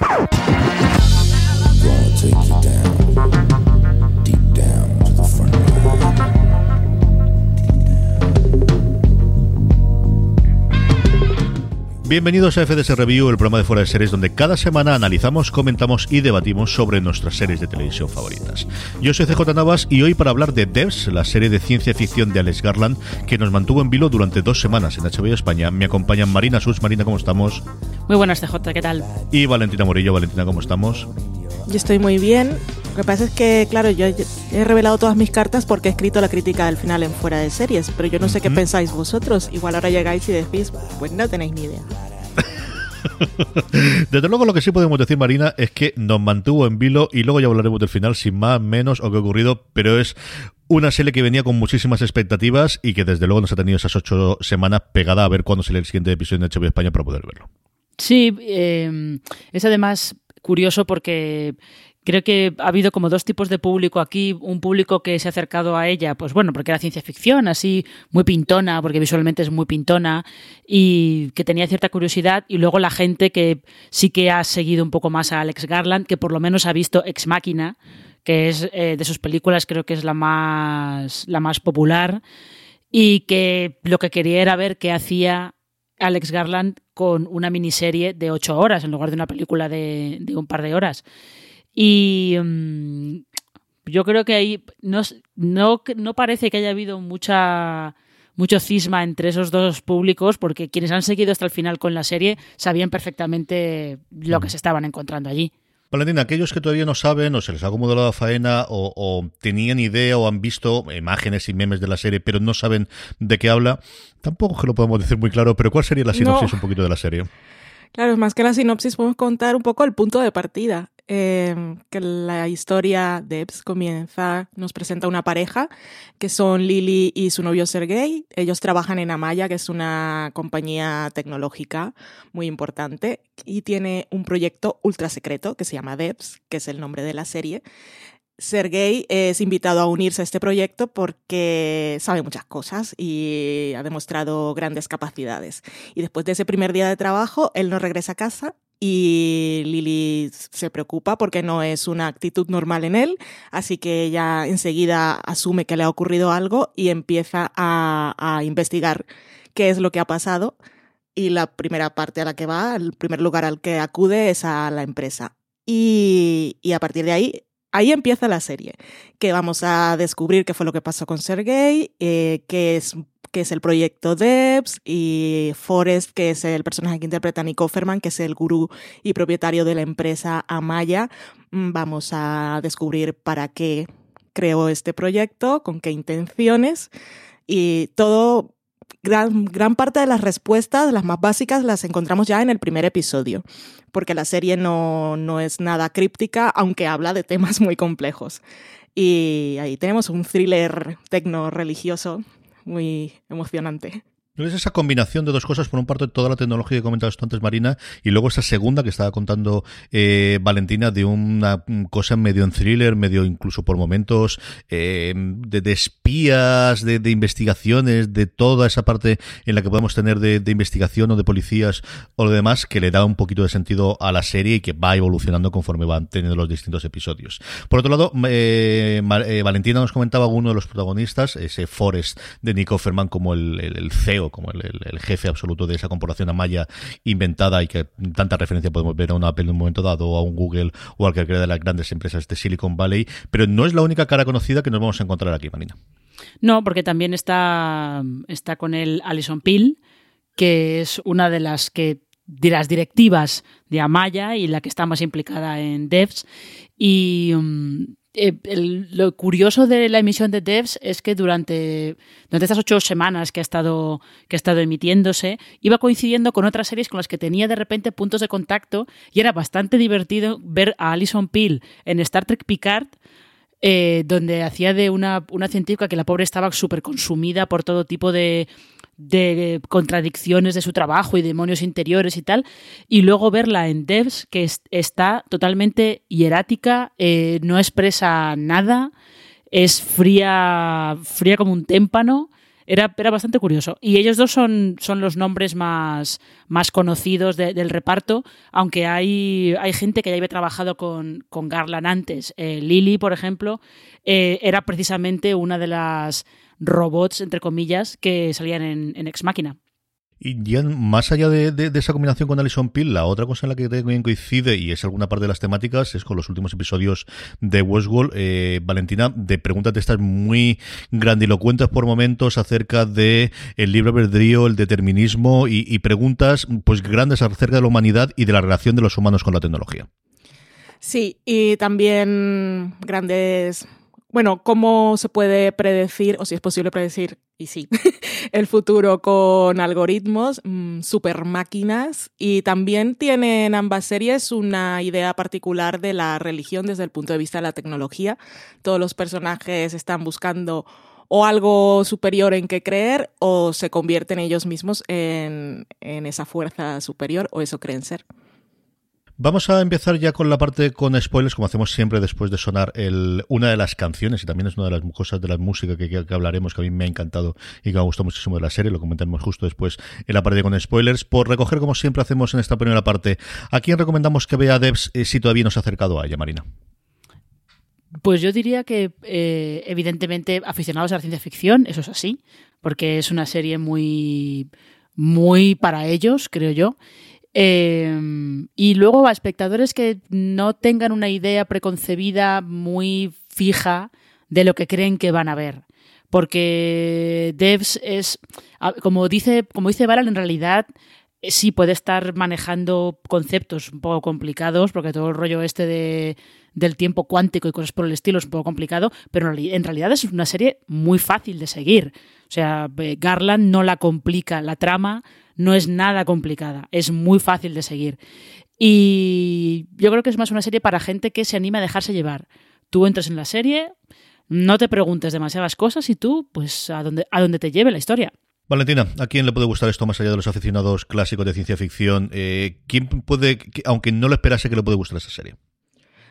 Woo! Bienvenidos a FDS Review, el programa de fuera de series donde cada semana analizamos, comentamos y debatimos sobre nuestras series de televisión favoritas. Yo soy CJ Navas y hoy para hablar de Devs, la serie de ciencia ficción de Alex Garland, que nos mantuvo en vilo durante dos semanas en HBO España, me acompañan Marina Sus. Marina, ¿cómo estamos? Muy buenas, CJ, ¿qué tal? Y Valentina Morillo. Valentina, ¿cómo estamos? Yo estoy muy bien. Lo que pasa es que, claro, yo he revelado todas mis cartas porque he escrito la crítica del final en fuera de series, pero yo no sé qué pensáis vosotros. Igual ahora llegáis y decís, pues no tenéis ni idea. Desde luego lo que sí podemos decir, Marina, es que nos mantuvo en vilo y luego ya hablaremos del final sin más, menos o qué ha ocurrido, pero es una serie que venía con muchísimas expectativas y que desde luego nos ha tenido esas ocho semanas pegada a ver cuándo sale el siguiente episodio de HBO España para poder verlo. Sí, eh, es además curioso porque creo que ha habido como dos tipos de público aquí. Un público que se ha acercado a ella, pues bueno, porque era ciencia ficción, así muy pintona, porque visualmente es muy pintona y que tenía cierta curiosidad. Y luego la gente que sí que ha seguido un poco más a Alex Garland, que por lo menos ha visto Ex Máquina, que es eh, de sus películas, creo que es la más, la más popular. Y que lo que quería era ver qué hacía Alex Garland con una miniserie de ocho horas en lugar de una película de, un par de horas. Y mm, yo creo que ahí no, no, no, parece que haya habido mucha mucho cisma entre esos dos públicos porque quienes han seguido hasta el final con la serie sabían perfectamente lo que se estaban encontrando allí. Valentina, aquellos que todavía no saben o se les ha acomodado la faena o, tenían idea o han visto imágenes y memes de la serie pero no saben de qué habla, tampoco que lo podemos decir muy claro, pero ¿cuál sería la sinopsis un poquito de la serie? Claro, más que la sinopsis podemos contar un poco el punto de partida. Em, que la historia de Ebbs comienza, nos presenta una pareja que son Lily y su novio Sergey. Ellos trabajan en Amaya, que es una compañía tecnológica muy importante, y tiene un proyecto ultra secreto que se llama Debs, que es el nombre de la serie. Sergey es invitado a unirse a este proyecto porque sabe muchas cosas y ha demostrado grandes capacidades. Y después de ese primer día de trabajo, él no regresa a casa y Lily se preocupa porque no es una actitud normal en él, así que ella enseguida asume que le ha ocurrido algo y empieza a, investigar qué es lo que ha pasado y la primera parte a la que va, el primer lugar al que acude es a la empresa. Y, a partir de ahí, ahí empieza la serie, que vamos a descubrir qué fue lo que pasó con Sergey, eh, qué es que es el proyecto Debs, y Forrest, que es el personaje que interpreta Nico Ferman, que es el gurú y propietario de la empresa Amaya. Mm, vamos a descubrir para qué creó este proyecto, con qué intenciones, y todo, gran, gran parte de las respuestas, las más básicas, las encontramos ya en el primer episodio, porque la serie no, no es nada críptica, aunque habla de temas muy complejos. Y ahí tenemos un thriller tecno religioso muy emocionante. Es esa combinación de dos cosas, por un parte toda la tecnología que comentabas tú antes, Marina, y luego esa segunda que estaba contando eh, Valentina de una cosa medio en thriller, medio incluso por momentos eh, de, espías, de, investigaciones, de toda esa parte en la que podemos tener de, investigación o de policías o lo demás, que le da un poquito de sentido a la serie y que va evolucionando conforme van teniendo los distintos episodios. Por otro lado, eh, Valentina nos comentaba uno de los protagonistas, ese Forrest de Nico Ferman como el CEO como el, jefe absoluto de esa corporación amaya inventada y que tanta referencia podemos ver a una Apple en un momento dado, a un Google o a cualquiera de las grandes empresas de Silicon Valley, pero no es la única cara conocida que nos vamos a encontrar aquí, Marina. No, porque también está, está con él Alison Peel, que es una de las que de las directivas de Amaya y la que está más implicada en devs y mm, eh, lo curioso de la emisión de Devs es que durante, durante estas ocho semanas que ha, estado, que ha estado emitiéndose, iba coincidiendo con otras series con las que tenía de repente puntos de contacto y era bastante divertido ver a Alison Peel en Star Trek Picard eh, donde hacía de una, una científica que la pobre estaba súper consumida por todo tipo de, de contradicciones de su trabajo y demonios interiores y tal, y luego verla en Devs, que está totalmente hierática, eh, no expresa nada, es fría, fría como un témpano, Era, era bastante curioso. Y ellos dos son, son los nombres más, más conocidos del reparto, aunque hay, hay gente que ya había trabajado con, con Garland antes. Eh, Lily, por ejemplo, eh, era precisamente una de las robots, entre comillas, que salían en, en Ex Máquina. Y ya más allá de, esa combinación con Alison Peel, la otra cosa en la que también coincide y es alguna parte de las temáticas es con los últimos episodios de Westworld. Eh, Valentina, de preguntas de estas muy grandilocuentes por momentos acerca de el libre albedrío, el determinismo y, y preguntas pues grandes acerca de la humanidad y de la relación de los humanos con la tecnología. Sí, y también grandes bueno, cómo se puede predecir, o si es posible predecir, y sí, el futuro con algoritmos, mm, super máquinas, y también tienen ambas series una idea particular de la religión desde el punto de vista de la tecnología. Todos los personajes están buscando o algo superior en que creer o se convierten ellos mismos en, en esa fuerza superior o eso creen ser. Vamos a empezar ya con la parte con spoilers, como hacemos siempre después de sonar una de las canciones, y también es una de las cosas de la música que, hablaremos, que a mí me ha encantado y que me ha gustado muchísimo de la serie, lo comentaremos justo después en la parte con spoilers. Por recoger, como siempre hacemos en esta primera parte, ¿a quién recomendamos que vea Devs eh, si todavía no se ha acercado a ella, Marina? Pues yo diría que, eh, evidentemente, aficionados a la ciencia ficción, eso es así, porque es una serie muy, muy para ellos, creo yo. Em, y luego a espectadores que no tengan una idea preconcebida muy fija de lo que creen que van a ver. Porque Devs es, como dice, como dice en realidad eh, sí puede estar manejando conceptos un poco complicados, porque todo el rollo este de, del tiempo cuántico y cosas por el estilo es un poco complicado, pero en realidad es una serie muy fácil de seguir. O sea, Garland no la complica, la trama no es nada complicada, es muy fácil de seguir. Y yo creo que es más una serie para gente que se anima a dejarse llevar. Tú entras en la serie, no te preguntes demasiadas cosas y tú, pues, a donde, a donde te lleve la historia. Valentina, ¿a quién le puede gustar esto más allá de los aficionados clásicos de ciencia ficción? Eh, ¿Quién puede, aunque no lo esperase, que le puede gustar esta serie?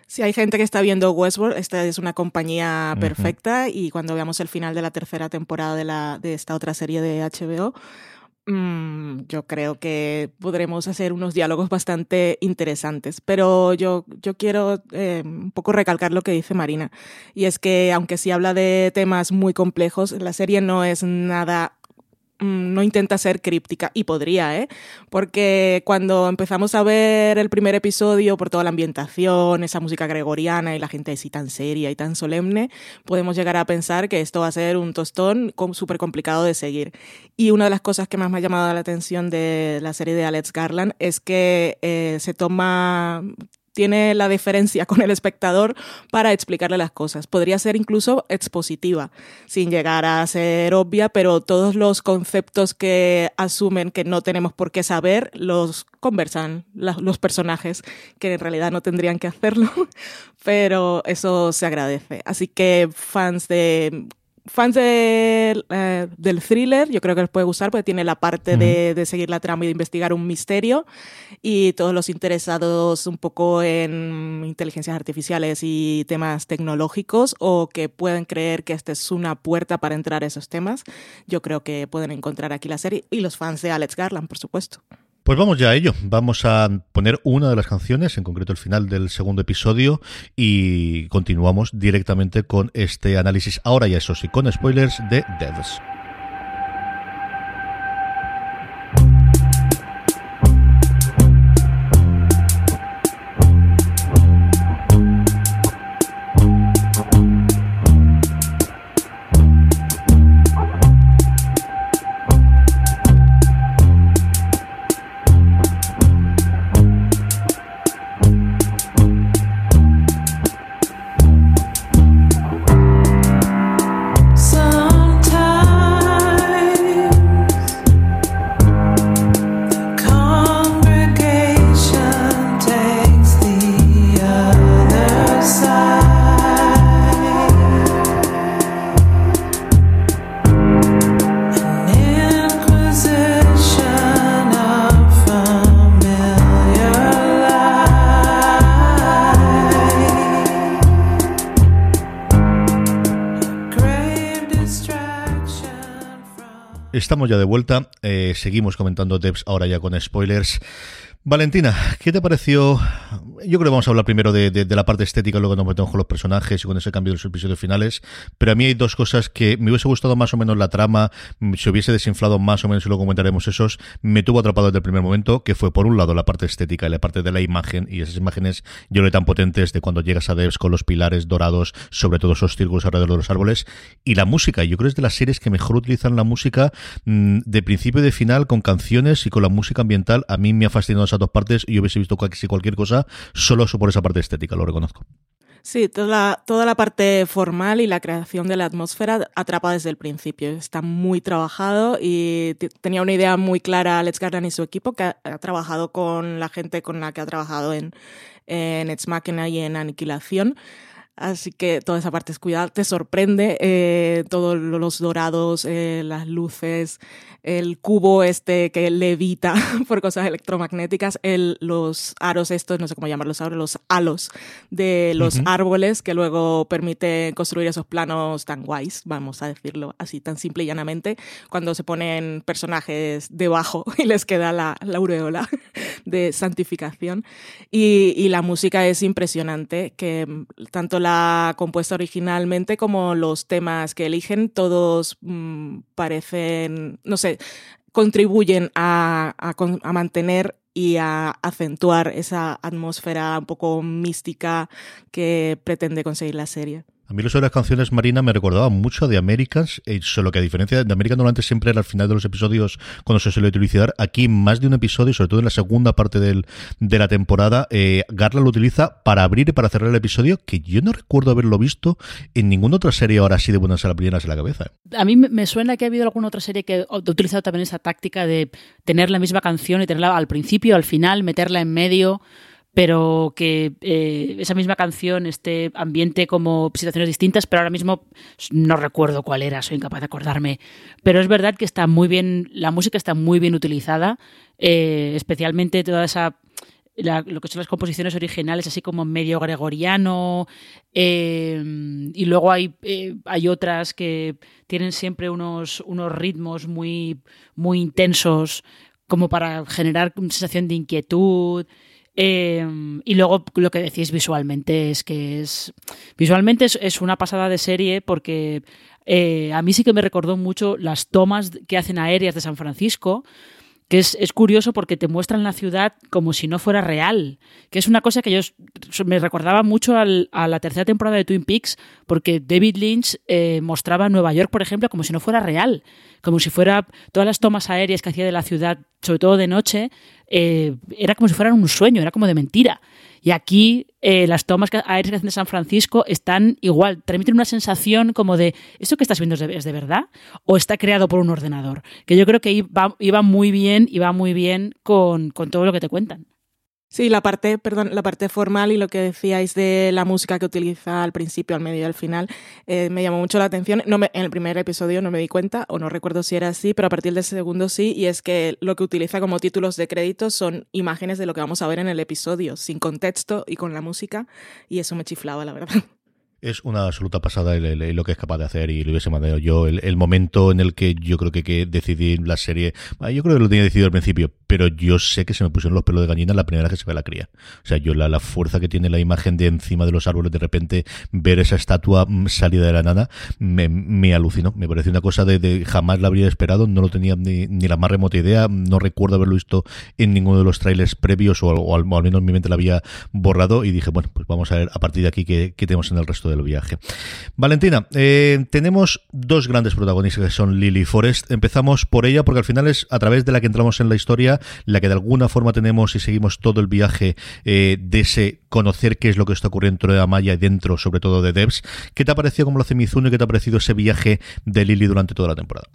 Si hay gente que está viendo Westworld, esta es una compañía perfecta y cuando veamos el final de la tercera temporada de, la, de esta otra serie de HBO, yo creo que podremos hacer unos diálogos bastante interesantes, pero yo, yo quiero eh, un poco recalcar lo que dice Marina, y es que aunque sí habla de temas muy complejos, la serie no es nada Mm, no intenta ser críptica y podría, ¿eh? Porque cuando empezamos a ver el primer episodio por toda la ambientación, esa música gregoriana y la gente así tan seria y tan solemne, podemos llegar a pensar que esto va a ser un tostón súper complicado de seguir. Y una de las cosas que más me ha llamado la atención de la serie de Alex Garland es que eh, se toma tiene la deferencia con el espectador para explicarle las cosas. Podría ser incluso expositiva, sin llegar a ser obvia, pero todos los conceptos que asumen que no tenemos por qué saber los conversan los personajes, que en realidad no tendrían que hacerlo, pero eso se agradece. Así que fans de fans eh, del thriller, yo creo que les puede gustar porque tiene la parte de, seguir la trama y de investigar un misterio. Y todos los interesados un poco en inteligencias artificiales y temas tecnológicos o que pueden creer que esta es una puerta para entrar a esos temas, yo creo que pueden encontrar aquí la serie. Y los fans de Alex Garland, por supuesto. Pues vamos ya a ello. Vamos a poner una de las canciones, en concreto el final del segundo episodio, y continuamos directamente con este análisis, ahora ya eso sí, con spoilers de Devs. Estamos ya de vuelta. Eh, seguimos comentando devs ahora ya con spoilers. Valentina, ¿qué te pareció? Yo creo que vamos a hablar primero de, la parte estética, luego nos metemos con los personajes y con ese cambio de los episodios finales. Pero a mí hay dos cosas que me hubiese gustado más o menos la trama, mm, se hubiese desinflado más o menos y luego comentaremos esos. Me tuvo atrapado desde el primer momento, que fue por un lado la parte estética y la parte de la imagen, y esas imágenes yo lo tan potentes de cuando llegas a Devs con los pilares dorados, sobre todo esos círculos alrededor de los árboles, y la música. Yo creo que es de las series que mejor utilizan la música mm, de principio y de final con canciones y con la música ambiental. A mí me ha fascinado esa dos partes y yo hubiese visto casi cualquier cosa solo por esa parte estética, lo reconozco. Sí, toda toda la parte formal y la creación de la atmósfera atrapa desde el principio. Está muy trabajado y tenía una idea muy clara Alex Garland y su equipo, que ha, trabajado con la gente con la que ha trabajado en, en Ex Machina y en Aniquilación. Así que toda esa parte es cuidada, te sorprende eh, todos los dorados, eh, las luces, el cubo este que levita por cosas electromagnéticas, el, los aros estos, no sé cómo llamarlos ahora, los halos de los árboles que luego permiten construir esos planos tan guays, vamos a decirlo así, tan simple y llanamente, cuando se ponen personajes debajo y les queda la, la aureola de santificación. Y, y la música es impresionante, que tanto la compuesta originalmente como los temas que eligen, todos mm, parecen, no sé, contribuyen a, mantener y a acentuar esa atmósfera un poco mística que pretende conseguir la serie. A mí lo de las canciones Marina me recordaba mucho de Americans, eh, solo que a diferencia de Americans normalmente siempre era al final de los episodios cuando se suele utilizar, aquí más de un episodio, sobre todo en la segunda parte del, de la temporada, eh, Garland lo utiliza para abrir y para cerrar el episodio, que yo no recuerdo haberlo visto en ninguna otra serie ahora así de buenas a la primera en la cabeza. A mí me suena que ha habido alguna otra serie que ha utilizado también esa táctica de tener la misma canción y tenerla al principio, al final, meterla en medio pero que eh, esa misma canción esté ambiente como situaciones distintas, pero ahora mismo no recuerdo cuál era, soy incapaz de acordarme. Pero es verdad que está muy bien, la música está muy bien utilizada, eh, especialmente toda esa lo que son las composiciones originales, así como medio gregoriano, eh, y luego hay, hay otras que tienen siempre unos, unos ritmos muy, muy intensos, como para generar una sensación de inquietud. Em, y luego lo que decís visualmente es que es. Visualmente es, una pasada de serie porque eh, a mí sí que me recordó mucho las tomas que hacen aéreas de San Francisco que es, curioso porque te muestran la ciudad como si no fuera real, que es una cosa que yo me recordaba mucho a la tercera temporada de Twin Peaks, porque David Lynch eh, mostraba Nueva York, por ejemplo, como si no fuera real, como si fuera todas las tomas aéreas que hacía de la ciudad, sobre todo de noche, eh, era como si fueran un sueño, era como de mentira. Y aquí eh, las tomas aéreas que hacen de San Francisco están igual, transmiten una sensación como de, ¿esto que estás viendo es de, verdad? ¿O está creado por un ordenador? Que yo creo que iba, iba muy bien va muy bien con todo lo que te cuentan. Sí, la parte, perdón, la parte formal y lo que decíais de la música que utiliza al principio, al medio y al final, eh, me llamó mucho la atención. No en el primer episodio no me di cuenta, o no recuerdo si era así, pero a partir del segundo sí, y es que lo que utiliza como títulos de crédito son imágenes de lo que vamos a ver en el episodio, sin contexto y con la música, y eso me chiflaba, la verdad. Es una absoluta pasada lo que es capaz de hacer y lo hubiese mandado yo. El, momento en el que yo creo que, que decidí la serie, ah, yo creo que lo tenía decidido al principio, pero yo sé que se me pusieron los pelos de gallina la primera vez que se ve la cría. O sea, yo la, la fuerza que tiene la imagen de encima de los árboles, de repente ver esa estatua mm, salida de la nada, me, me alucinó. Me pareció una cosa de, jamás la habría esperado, no lo tenía ni, ni, la más remota idea, no recuerdo haberlo visto en ninguno de los trailers previos o, al, menos en mi mente la había borrado y dije, bueno, pues vamos a ver a partir de aquí qué, qué tenemos en el resto del viaje. Valentina, eh, tenemos dos grandes protagonistas que son Lily Forest. Empezamos por ella porque al final es a través de la que entramos en la historia, la que de alguna forma tenemos y seguimos todo el viaje eh, de ese conocer qué es lo que está ocurriendo dentro de Amaya y dentro sobre todo de Devs. ¿Qué te ha parecido como lo hace Mizuno y qué te ha parecido ese viaje de Lily durante toda la temporada?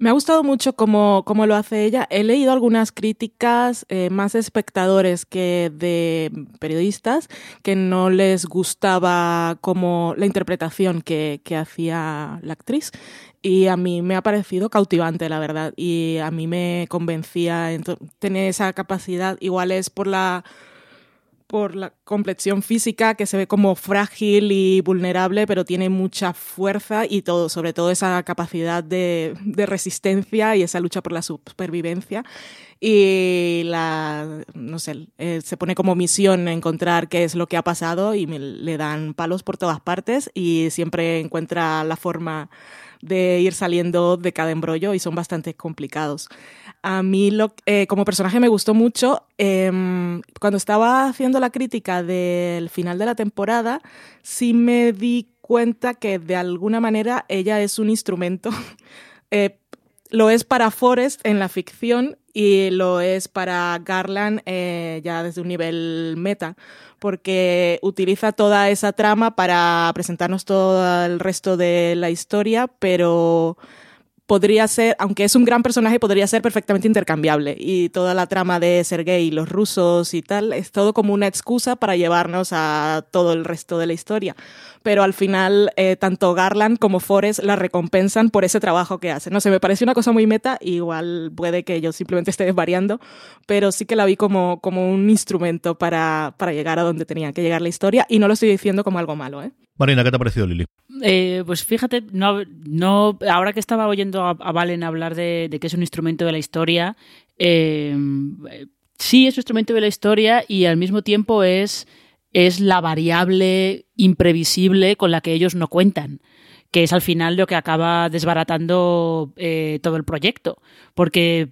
Me ha gustado mucho cómo, cómo, lo hace ella. He leído algunas críticas eh, más espectadores que de periodistas que no les gustaba como la interpretación que, que hacía la actriz. Y a mí me ha parecido cautivante, la verdad. Y a mí me convencía. Tener esa capacidad, igual es por la por la complexión física que se ve como frágil y vulnerable, pero tiene mucha fuerza y todo, sobre todo esa capacidad de, de resistencia y esa lucha por la supervivencia y la, no sé, eh, se pone como misión encontrar qué es lo que ha pasado y me, le dan palos por todas partes y siempre encuentra la forma de ir saliendo de cada embrollo y son bastante complicados. A mí eh, como personaje me gustó mucho. Em, cuando estaba haciendo la crítica del final de la temporada, sí me di cuenta que de alguna manera ella es un instrumento. Eh, lo es para Forrest en la ficción y lo es para Garland eh, ya desde un nivel meta porque utiliza toda esa trama para presentarnos todo el resto de la historia, pero podría ser, aunque es un gran personaje, podría ser perfectamente intercambiable. Y toda la trama de Sergei y los rusos y tal, es todo como una excusa para llevarnos a todo el resto de la historia. Pero al final, eh, tanto Garland como Forrest la recompensan por ese trabajo que hacen. No sé, me parece una cosa muy meta, igual puede que yo simplemente esté desvariando, pero sí que la vi como, como un instrumento para, para llegar a donde tenía que llegar la historia. Y no lo estoy diciendo como algo malo, ¿eh? Marina, ¿qué te ha parecido Lili? Eh, pues fíjate, no, no, ahora que estaba oyendo a, Valen hablar de, que es un instrumento de la historia, eh, sí es un instrumento de la historia y al mismo tiempo es, es la variable imprevisible con la que ellos no cuentan que es al final lo que acaba desbaratando eh, todo el proyecto. Porque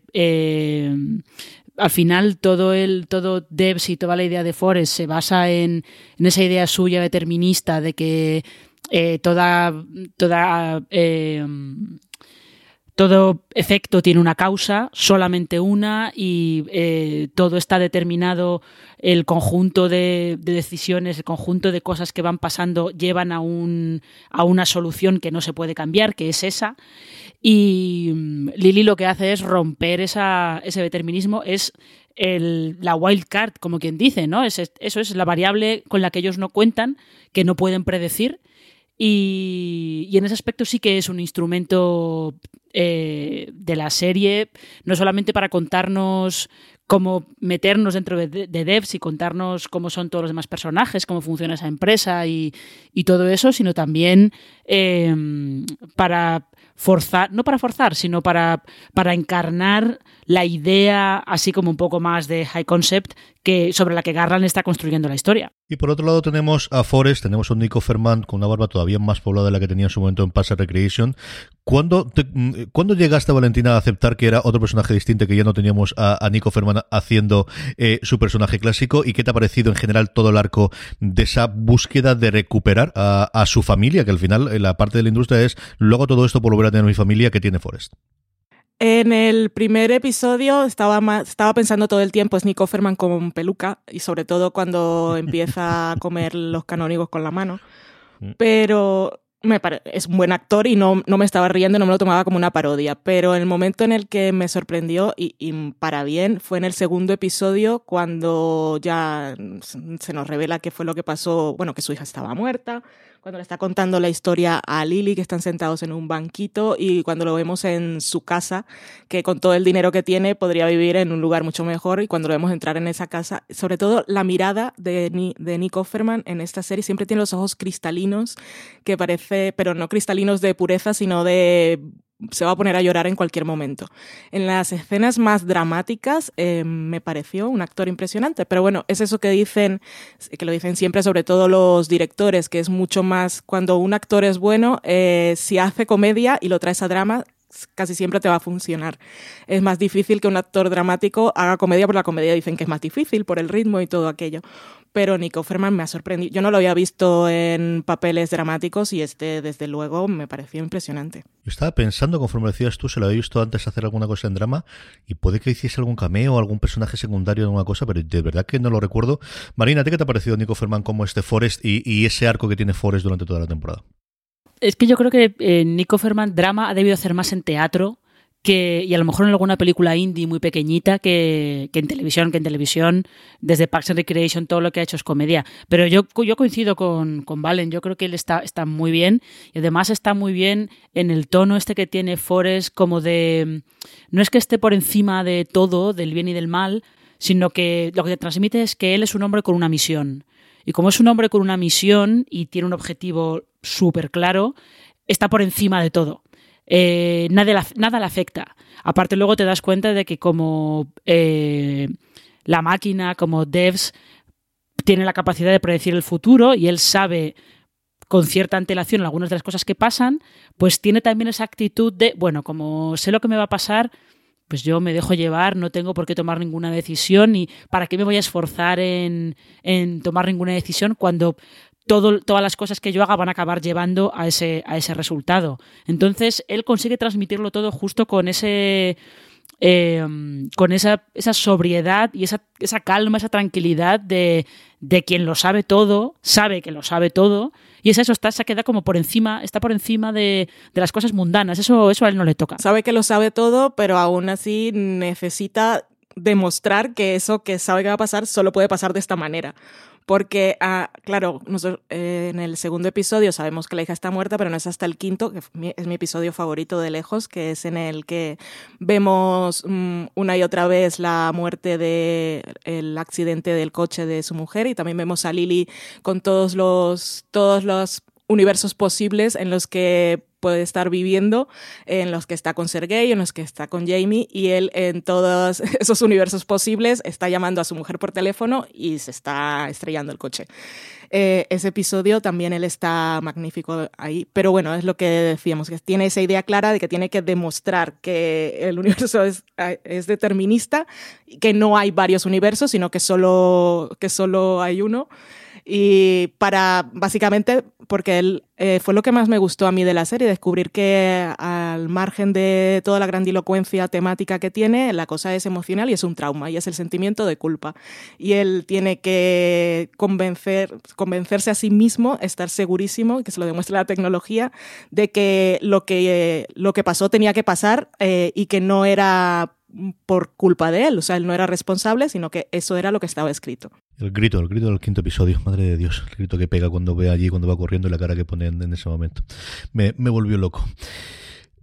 al final todo el todo Debs y toda la idea de Forrest se basa en, esa idea suya determinista de que eh, toda toda eh, todo efecto tiene una causa, solamente una, y eh, todo está determinado, el conjunto de, decisiones, el conjunto de cosas que van pasando llevan a, un, a una solución que no se puede cambiar, que es esa. Y mm, Lily lo que hace es romper ese determinismo, es la wild card, como quien dice, ¿no? eso es la variable con la que ellos no cuentan, que no pueden predecir. Y, y, en ese aspecto sí que es un instrumento eh, de la serie, no solamente para contarnos cómo meternos dentro de, devs y contarnos cómo son todos los demás personajes, cómo funciona esa empresa y, todo eso, sino también eh, para forzar, no para forzar, sino para, para encarnar la idea, así como un poco más de high concept, que, sobre la que Garland está construyendo la historia. Y por otro lado tenemos a Forrest, tenemos a un Nico Ferman con una barba todavía más poblada de la que tenía en su momento en Pass Recreation. ¿Cuándo, mm, ¿Cuándo, llegaste, Valentina, a aceptar que era otro personaje distinto, que ya no teníamos a, Nico Ferman haciendo eh, su personaje clásico? ¿Y qué te ha parecido en general todo el arco de esa búsqueda de recuperar a, a su familia? Que al final, la parte de la industria es, luego todo esto por volver a tener mi familia que tiene Forrest. En el primer episodio estaba, estaba pensando todo el tiempo, es Nico Ferman con peluca, y sobre todo cuando empieza a comer los canónigos con la mano. Mm. Pero me es un buen actor y no, no, me estaba riendo, no me lo tomaba como una parodia. Pero el momento en el que me sorprendió, y, y, para bien, fue en el segundo episodio, cuando ya se nos revela qué fue lo que pasó, bueno, que su hija estaba muerta, cuando le está contando la historia a Lily, que están sentados en un banquito, y cuando lo vemos en su casa, que con todo el dinero que tiene podría vivir en un lugar mucho mejor, y cuando lo vemos entrar en esa casa, sobre todo la mirada de, de Nick Offerman en esta serie, siempre tiene los ojos cristalinos, que parece, pero no cristalinos de pureza, sino de se va a poner a llorar en cualquier momento. En las escenas más dramáticas eh, me pareció un actor impresionante, pero bueno, es eso que dicen, que lo dicen siempre, sobre todo los directores, que es mucho más cuando un actor es bueno, eh, si hace comedia y lo traes a drama, casi siempre te va a funcionar. Es más difícil que un actor dramático haga comedia, por la comedia dicen que es más difícil por el ritmo y todo aquello pero Nico Ferman me ha sorprendido. Yo no lo había visto en papeles dramáticos y este, desde luego, me pareció impresionante. Yo estaba pensando, conforme decías tú, se lo había visto antes hacer alguna cosa en drama y puede que hiciese algún cameo, algún personaje secundario en alguna cosa, pero de verdad que no lo recuerdo. Marina, qué te ha parecido Nico Ferman como este Forrest y, ese arco que tiene Forrest durante toda la temporada? Es que yo creo que eh, Nico Ferman drama ha debido hacer más en teatro que, y a lo mejor en alguna película indie muy pequeñita que, en televisión, que en televisión, desde Parks and Recreation, todo lo que ha hecho es comedia. Pero yo, yo coincido con, con Valen, yo creo que él está, está muy bien y además está muy bien en el tono este que tiene Forrest como de... No es que esté por encima de todo, del bien y del mal, sino que lo que te transmite es que él es un hombre con una misión. Y como es un hombre con una misión y tiene un objetivo súper claro, está por encima de todo. Eh, nada, nada, le afecta. Aparte luego te das cuenta de que como eh, la máquina, como Devs, tiene la capacidad de predecir el futuro y él sabe con cierta antelación algunas de las cosas que pasan, pues tiene también esa actitud de, bueno, como sé lo que me va a pasar, pues yo me dejo llevar, no tengo por qué tomar ninguna decisión y para qué me voy a esforzar en, en tomar ninguna decisión cuando todas las cosas que yo haga van a acabar llevando a ese, a ese resultado. Entonces, él consigue transmitirlo todo justo con ese... Eh, con esa, esa, sobriedad y esa, esa calma, esa tranquilidad de, de, quien lo sabe todo, sabe que lo sabe todo, y es eso, está, se queda como por encima, está por encima de, de, las cosas mundanas, eso, eso a él no le toca. Sabe que lo sabe todo, pero aún así necesita demostrar que eso que sabe que va a pasar solo puede pasar de esta manera. Porque, ah, claro, nosotros, eh, en el segundo episodio sabemos que la hija está muerta, pero no es hasta el quinto, que es mi episodio favorito de lejos, que es en el que vemos mm, una y otra vez la muerte del el accidente del coche de su mujer y también vemos a Lily con todos los, todos los universos posibles en los que puede estar viviendo, en los que está con Sergei, en los que está con Jamie, y él en todos esos universos posibles está llamando a su mujer por teléfono y se está estrellando el coche. Eh, ese episodio también él está magnífico ahí, pero bueno, es lo que decíamos, que tiene esa idea clara de que tiene que demostrar que el universo es, es determinista, que no hay varios universos, sino que solo, que solo hay uno y para, básicamente, porque él, eh, fue lo que más me gustó a mí de la serie, descubrir que al margen de toda la grandilocuencia temática que tiene, la cosa es emocional y es un trauma, y es el sentimiento de culpa. Y él tiene que convencer, convencerse a sí mismo, estar segurísimo, que se lo demuestra la tecnología, de que lo que, lo que pasó tenía que pasar eh, y que no era por culpa de él, o sea, él no era responsable, sino que eso era lo que estaba escrito. El grito, el grito del quinto episodio, madre de Dios, el grito que pega cuando ve allí, cuando va corriendo y la cara que pone en, ese momento. Me, me volvió loco.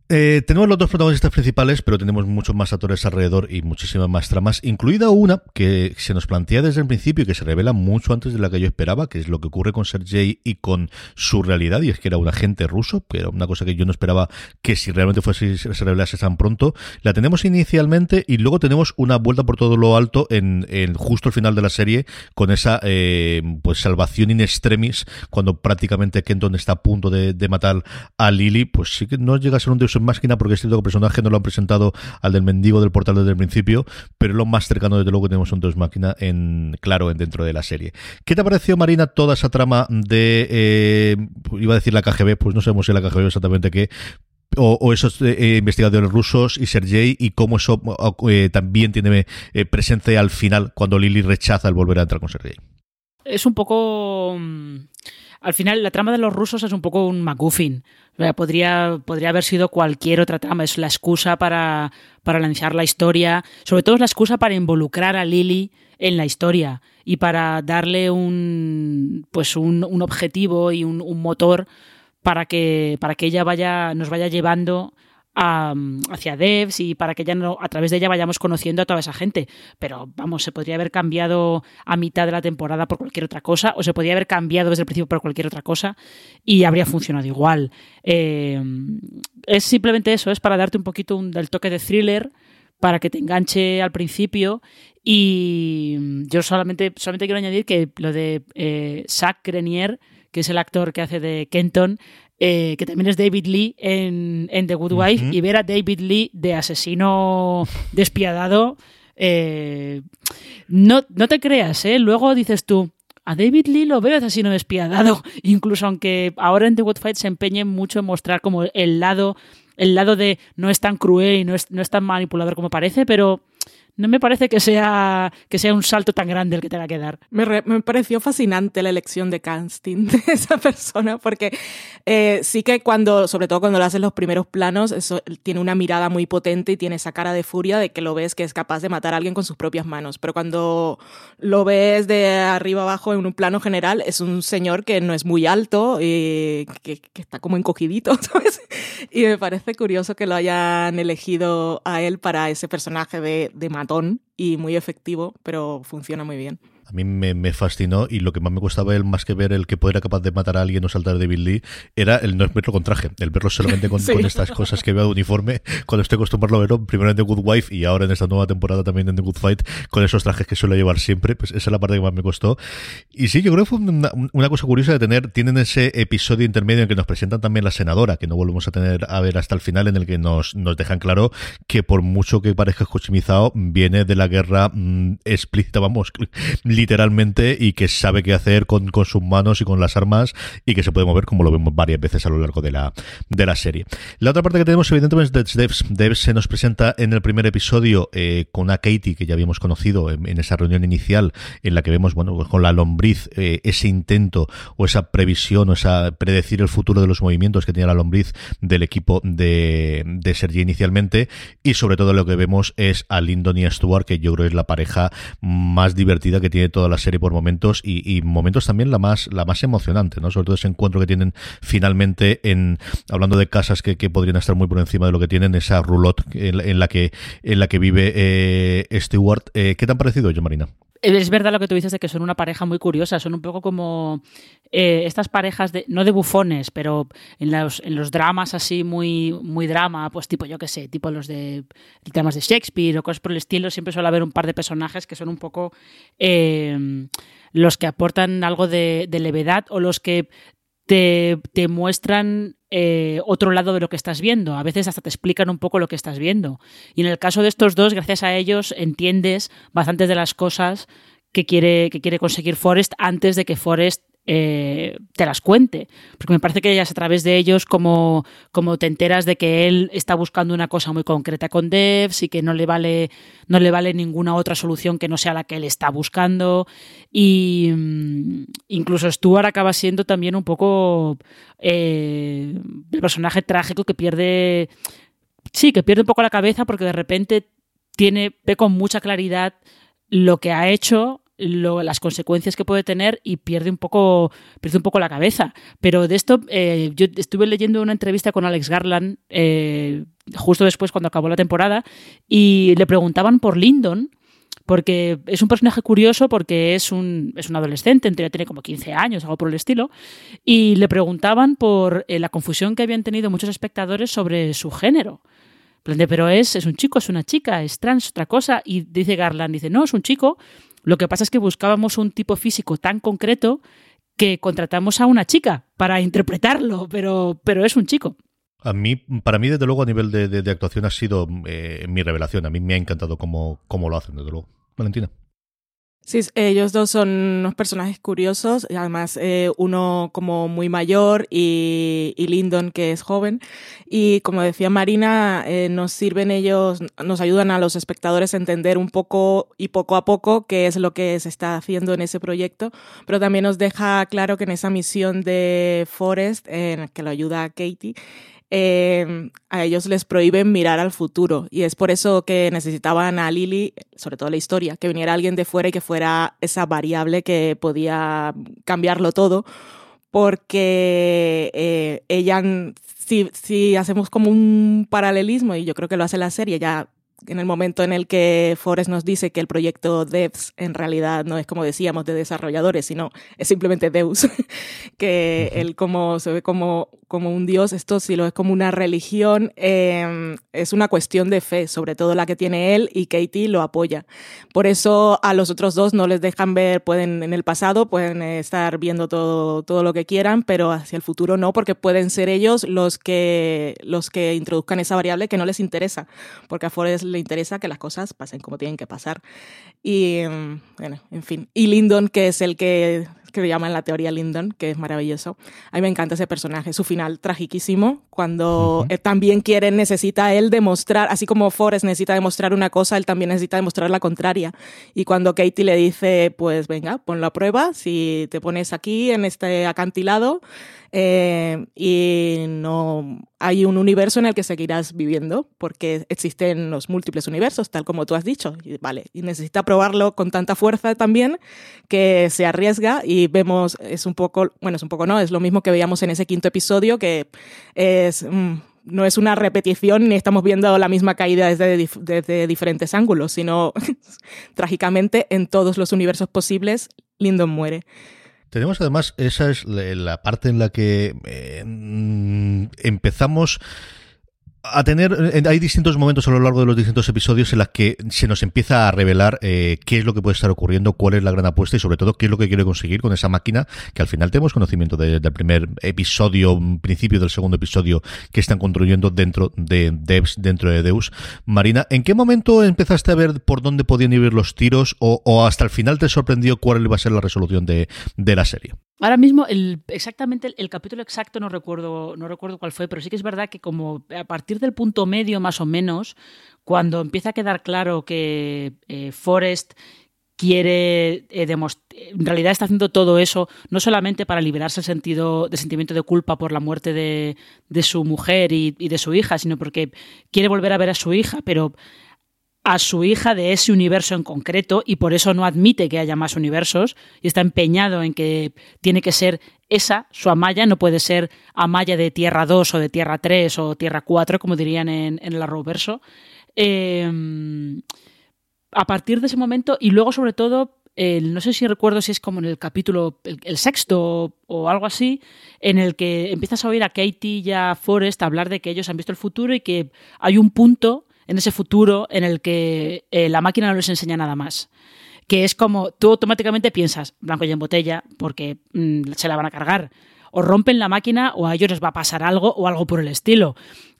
Eh, tenemos los dos protagonistas principales, pero tenemos muchos más actores alrededor y muchísimas más tramas, incluida una que se nos plantea desde el principio y que se revela mucho antes de la que yo esperaba, que es lo que ocurre con Sergei y con su realidad, y es que era un agente ruso, que era una cosa que yo no esperaba que si realmente fuese se revelase tan pronto. La tenemos inicialmente y luego tenemos una vuelta por todo lo alto en, justo el final de la serie con esa eh, pues salvación in extremis cuando prácticamente Kenton está a punto de, de matar a Lily, pues sí que no llega a ser un en máquina porque es cierto que el personaje no lo han presentado al del mendigo del portal desde el principio, pero lo más cercano desde luego que tenemos un Deus Máquina en, claro, en dentro de la serie. ¿Qué te ha parecido, Marina, toda esa trama de, eh, iba a decir la KGB, pues no sabemos si la KGB exactamente qué, o, esos eh, investigadores rusos y Sergei y cómo eso eh, también tiene presencia al final cuando Lily rechaza el volver a entrar con Sergei. Es un poco... Al final, la trama de los rusos es un poco un MacGuffin. Podría, podría haber sido cualquier otra trama. Es la excusa para, para lanzar la historia. Sobre todo es la excusa para involucrar a Lily en la historia y para darle un, pues un, un objetivo y un, un, motor para que, para que ella vaya, nos vaya llevando hacia devs y para que ya no, a través de ella vayamos conociendo a toda esa gente. Pero vamos, se podría haber cambiado a mitad de la temporada por cualquier otra cosa, o se podría haber cambiado desde el principio por cualquier otra cosa y habría funcionado igual. Eh, es simplemente eso, es para darte un poquito del toque de thriller para que te enganche al principio y yo solamente, solamente quiero añadir que lo de eh, Zach Grenier, que es el actor que hace de Kenton, eh, que también es David Lee en, The Good Wife, y ver a David Lee de asesino despiadado. Eh, no, no te creas, ¿eh? Luego dices tú, a David Lee lo veo asesino despiadado, incluso aunque ahora en The Good Fight se empeñe mucho en mostrar como el lado, el lado de no es tan cruel y no es, no es tan manipulador como parece, pero no me parece que sea, que sea un salto tan grande el que tenga que dar. Me, me pareció fascinante la elección de casting de esa persona, porque eh, sí que cuando, sobre todo cuando lo hacen los primeros planos, eso, tiene una mirada muy potente y tiene esa cara de furia de que lo ves que es capaz de matar a alguien con sus propias manos. Pero cuando lo ves de arriba abajo en un plano general, es un señor que no es muy alto y que, que está como encogidito, ¿sabes? Y me parece curioso que lo hayan elegido a él para ese personaje de, de y muy efectivo, pero funciona muy bien. A mí me, fascinó y lo que más me costaba el más que ver el que era capaz de matar a alguien o saltar de Bill Lee era el no verlo con traje, el verlo solamente con, estas cosas que veo de uniforme cuando estoy acostumbrado a verlo primero en The Good Wife y ahora en esta nueva temporada también en The Good Fight con esos trajes que suele llevar siempre, pues esa es la parte que más me costó. Y sí, yo creo que fue una, cosa curiosa de tener, tienen ese episodio intermedio en que nos presentan también la senadora, que no volvemos a tener a ver hasta el final, en el que nos, nos dejan claro que por mucho que parezca cochimizado, viene de la guerra mm, explícita, vamos, literalmente y que sabe qué hacer con, con, sus manos y con las armas y que se puede mover como lo vemos varias veces a lo largo de la, de la serie. La otra parte que tenemos evidentemente es Devs. Devs se nos presenta en el primer episodio eh, con a Katie que ya habíamos conocido en, esa reunión inicial en la que vemos, bueno, con la lombriz eh, ese intento o esa previsión o esa predecir el futuro de los movimientos que tenía la lombriz del equipo de, de Sergi inicialmente y sobre todo lo que vemos es a Lyndon y a Stuart que yo creo es la pareja más divertida que tiene toda la serie por momentos y, momentos también la más, la más emocionante, ¿no? Sobre todo ese encuentro que tienen finalmente en, hablando de casas que, podrían estar muy por encima de lo que tienen, esa roulotte en, la que, en la que vive eh, Stewart. Eh, ¿Qué te han parecido, yo, Marina? Es verdad lo que tú dices de que son una pareja muy curiosa, son un poco como eh, estas parejas, de, no de bufones, pero en los, en los dramas así muy, muy drama, pues tipo, yo qué sé, tipo los de dramas de Shakespeare o cosas por el estilo, siempre suele haber un par de personajes que son un poco eh, los que aportan algo de, levedad o los que te, muestran eh, otro lado de lo que estás viendo. A veces hasta te explican un poco lo que estás viendo. Y en el caso de estos dos, gracias a ellos, entiendes bastantes de las cosas que quiere, que quiere conseguir Forrest antes de que Forrest eh, te las cuente. Porque me parece que es a través de ellos como, como te enteras de que él está buscando una cosa muy concreta con Devs y que no le vale, no le vale ninguna otra solución que no sea la que él está buscando. Y mm, incluso Stuart acaba siendo también un poco eh, el personaje trágico que pierde. Sí, que pierde un poco la cabeza porque de repente tiene, ve con mucha claridad lo que ha hecho las consecuencias que puede tener y pierde un poco, pierde un poco la cabeza. Pero de esto, eh, yo estuve leyendo una entrevista con Alex Garland eh, justo después cuando acabó la temporada y le preguntaban por Lyndon porque es un personaje curioso porque es un, es un adolescente, entre tiene como 15 años, algo por el estilo, y le preguntaban por eh, la confusión que habían tenido muchos espectadores sobre su género. Pero es, es un chico, es una chica, es trans, otra cosa. Y dice Garland, dice, no, es un chico lo que pasa es que buscábamos un tipo físico tan concreto que contratamos a una chica para interpretarlo, pero, pero es un chico. A mí, para mí, desde luego, a nivel de, actuación ha sido eh, mi revelación. A mí me ha encantado cómo, cómo lo hacen, desde luego. Valentina. Sí, ellos dos son unos personajes curiosos, además eh, uno como muy mayor y, y, Lyndon que es joven. Y como decía Marina, eh, nos sirven ellos, nos ayudan a los espectadores a entender un poco y poco a poco qué es lo que se está haciendo en ese proyecto, pero también nos deja claro que en esa misión de Forest, en que lo ayuda a Katie, Em, a ellos les prohíben mirar al futuro. Y es por eso que necesitaban a Lily, sobre todo la historia, que viniera alguien de fuera y que fuera esa variable que podía cambiarlo todo, porque eh, ella, si, si hacemos como un paralelismo, y yo creo que lo hace la serie, ya en el momento en el que Forrest nos dice que el proyecto Devs en realidad no es como decíamos de desarrolladores, sino es simplemente Deus, que él como se ve como, como un dios, esto sí lo es como una religión, em, es una cuestión de fe, sobre todo la que tiene él y Katie lo apoya. Por eso a los otros dos no les dejan ver, pueden en el pasado, pueden estar viendo todo, todo lo que quieran, pero hacia el futuro no, porque pueden ser ellos los que, los que introduzcan esa variable que no les interesa, porque a Forrest le interesa que las cosas pasen como tienen que pasar. Y, bueno, en fin. Y Lyndon, que es el que que le llaman la teoría Lyndon, que es maravilloso. A mí me encanta ese personaje, su final tragiquísimo, cuando también quiere, necesita él demostrar, así como Forrest necesita demostrar una cosa, él también necesita demostrar la contraria. Y cuando Katie le dice, pues venga, ponlo a prueba, si te pones aquí en este acantilado, eh, y no hay un universo en el que seguirás viviendo, porque existen los múltiples universos, tal como tú has dicho. Y, vale, y necesita probarlo con tanta fuerza también que se arriesga y vemos, es un poco, bueno, es un poco no, es lo mismo que veíamos en ese quinto episodio, que es... Mm, no es una repetición ni estamos viendo la misma caída desde, diferentes ángulos, sino trágicamente en todos los universos posibles, Lyndon muere. Tenemos además, esa es la parte en la que eh, empezamos a tener eh, hay distintos momentos a lo largo de los distintos episodios en las que se nos empieza a revelar eh, qué es lo que puede estar ocurriendo, cuál es la gran apuesta y sobre todo qué es lo que quiere conseguir con esa máquina que al final tenemos conocimiento del primer episodio, principio del segundo episodio que están construyendo dentro de Devs, dentro de Deus. Marina, ¿en qué momento empezaste a ver por dónde podían ir los tiros o, hasta el final te sorprendió cuál iba a ser la resolución de la serie? Ahora mismo, el, exactamente el, capítulo exacto no recuerdo, no recuerdo cuál fue, pero sí que es verdad que como a partir del punto medio más o menos, cuando empieza a quedar claro que eh, Forrest quiere eh, demostrar, en realidad está haciendo todo eso no solamente para liberarse el sentido de sentimiento de culpa por la muerte de, de su mujer y, y, de su hija, sino porque quiere volver a ver a su hija, pero a su hija de ese universo en concreto y por eso no admite que haya más universos y está empeñado en que tiene que ser esa, su Amaya, no puede ser Amaya de Tierra 2 o de Tierra 3 o Tierra 4, como dirían en, el Arrowverso. Em, a partir de ese momento, y luego sobre todo, no sé si recuerdo si es como en el capítulo, el, sexto o algo así, en el que empiezas a oír a Katie y a Forrest hablar de que ellos han visto el futuro y que hay un punto en ese futuro en el que eh, la máquina no les enseña nada más. Que es como tú automáticamente piensas, blanco y en botella, porque mm, se la van a cargar. O rompen la máquina o a ellos les va a pasar algo o algo por el estilo.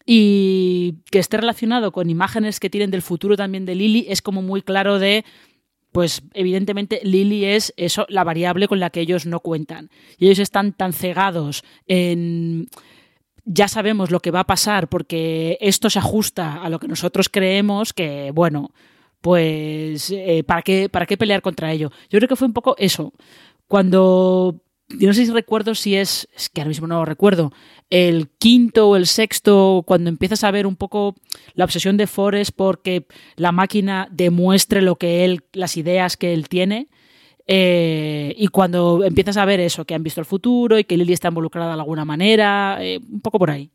Y que esté relacionado con imágenes que tienen del futuro también de Lily es como muy claro de pues evidentemente Lily es eso, la variable con la que ellos no cuentan. Y ellos están tan cegados en ya sabemos lo que va a pasar porque esto se ajusta a lo que nosotros creemos que, bueno, pues eh, ¿para, qué, ¿para qué pelear contra ello? Yo creo que fue un poco eso. Cuando, yo no sé si recuerdo si es, es que ahora mismo no lo recuerdo, el quinto o el sexto, cuando empiezas a ver un poco la obsesión de Forrest porque la máquina demuestre lo que él, las ideas que él tiene, eh, y cuando empiezas a ver eso, que han visto el futuro y que Lily está involucrada de alguna manera, eh, un poco por ahí.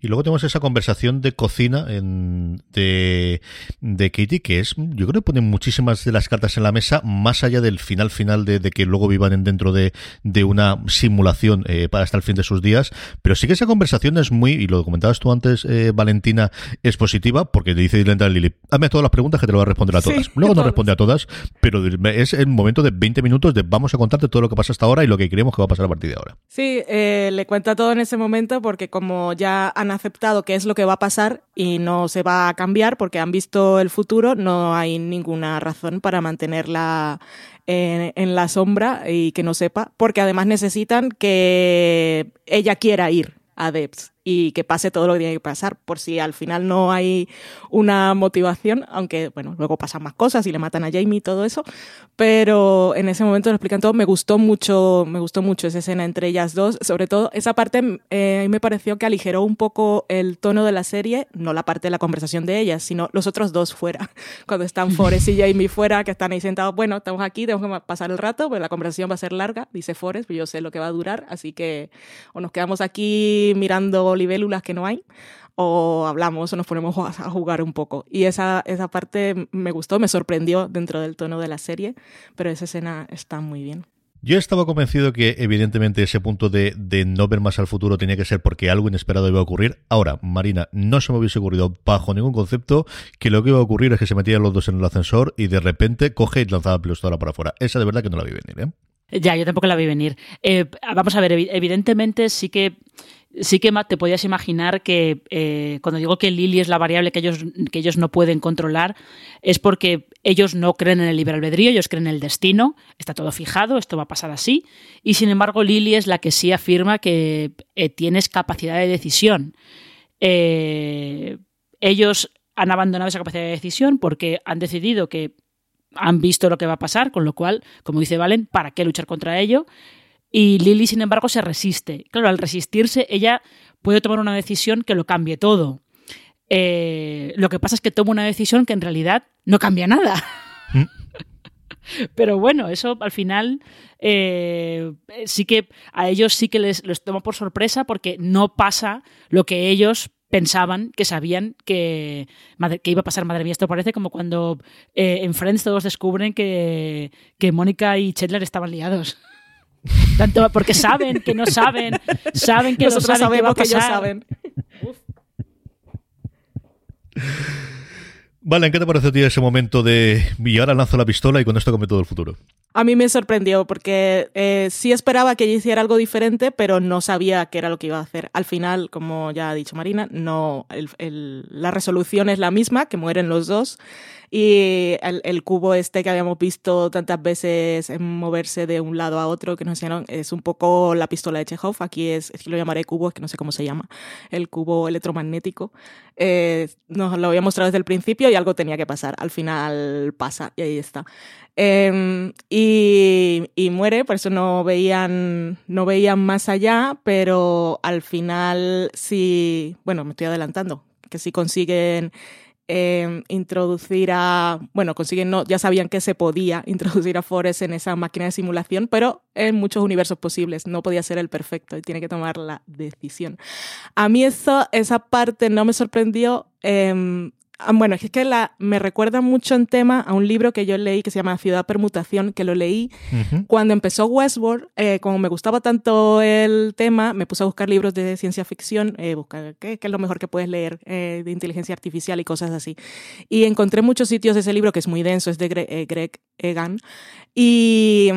Y luego tenemos esa conversación de cocina en, de, de Katie, que es, yo creo que ponen muchísimas de las cartas en la mesa, más allá del final final de, que luego vivan dentro de, de una simulación eh, para hasta el fin de sus días. Pero sí que esa conversación es muy, y lo comentabas tú antes, eh, Valentina, es positiva, porque le dice directamente a Lili, hazme todas las preguntas que te lo voy a responder a todas. luego no responde a todas, pero es el momento de 20 minutos de vamos a contarte todo lo que pasa hasta ahora y lo que creemos que va a pasar a partir de ahora. Sí, eh, le cuenta todo en ese momento porque como ya han aceptado qué es lo que va a pasar y no se va a cambiar porque han visto el futuro, no hay ninguna razón para mantenerla en, en, la sombra y que no sepa, porque además necesitan que ella quiera ir a Debs y que pase todo lo que tiene que pasar, por si al final no hay una motivación, aunque bueno, luego pasan más cosas y le matan a Jamie y todo eso, pero en ese momento lo explican todo, me gustó mucho, me gustó mucho esa escena entre ellas dos, sobre todo esa parte eh, me pareció que aligeró un poco el tono de la serie, no la parte de la conversación de ellas, sino los otros dos fuera, cuando están Forrest y Jamie fuera, que están ahí sentados, bueno, estamos aquí, tenemos que pasar el rato, pues la conversación va a ser larga, dice Forrest, pues yo sé lo que va a durar, así que o nos quedamos aquí mirando libélulas que no hay, o hablamos o nos ponemos a jugar un poco. Y esa, esa parte me gustó, me sorprendió dentro del tono de la serie, pero esa escena está muy bien. Yo estaba convencido que evidentemente ese punto de, de, no ver más al futuro tenía que ser porque algo inesperado iba a ocurrir. Ahora, Marina, no se me hubiese ocurrido bajo ningún concepto que lo que iba a ocurrir es que se metían los dos en el ascensor y de repente coge y lanzaba pistola para afuera. Esa de verdad que no la vi venir, ¿eh? Ya, yo tampoco la vi venir. Eh, vamos a ver, evidentemente sí que sí que te podías imaginar que eh, cuando digo que Lily es la variable que ellos, que ellos no pueden controlar, es porque ellos no creen en el libre albedrío, ellos creen en el destino, está todo fijado, esto va a pasar así, y sin embargo Lily es la que sí afirma que eh, tienes capacidad de decisión. Eh, ellos han abandonado esa capacidad de decisión porque han decidido que han visto lo que va a pasar, con lo cual, como dice Valen, ¿para qué luchar contra ello? Y Lily, sin embargo, se resiste. Claro, al resistirse, ella puede tomar una decisión que lo cambie todo. Eh, lo que pasa es que toma una decisión que en realidad no cambia nada. ¿Mm? Pero bueno, eso al final eh, sí que a ellos sí que les, les toma por sorpresa porque no pasa lo que ellos pensaban que sabían que, que iba a pasar. Madre mía, esto parece como cuando eh, en Friends todos descubren que, que Mónica y Chandler estaban liados. Tanto porque saben que no saben, saben que Nosotros no saben sabemos que, que ellos saben. Vale, ¿qué te parece a ti ese momento de y ahora lanzo la pistola y con esto come todo el futuro? A mí me sorprendió porque eh, sí esperaba que ella hiciera algo diferente, pero no sabía qué era lo que iba a hacer. Al final, como ya ha dicho Marina, no, el, el, la resolución es la misma, que mueren los dos. Y el, el, cubo este que habíamos visto tantas veces moverse de un lado a otro, que nos enseñaron, es un poco la pistola de Chekhov. Aquí es, es que lo llamaré cubo, es que no sé cómo se llama, el cubo electromagnético. Eh, nos lo había mostrado desde el principio y algo tenía que pasar. Al final pasa y ahí está. Eh, y, y, muere, por eso no veían, no veían más allá, pero al final sí, bueno, me estoy adelantando, que si consiguen eh, introducir a, bueno, consiguen, no, ya sabían que se podía introducir a Forrest en esa máquina de simulación, pero en muchos universos posibles, no podía ser el perfecto y tiene que tomar la decisión. A mí eso, esa parte no me sorprendió. Eh, bueno, es que la, me recuerda mucho en tema a un libro que yo leí que se llama Ciudad Permutación, que lo leí uh -huh. cuando empezó Westworld. Eh, como me gustaba tanto el tema, me puse a buscar libros de ciencia ficción, eh, buscar qué, qué, es lo mejor que puedes leer eh, de inteligencia artificial y cosas así. Y encontré muchos sitios de ese libro, que es muy denso, es de Greg, eh, Greg Egan. Y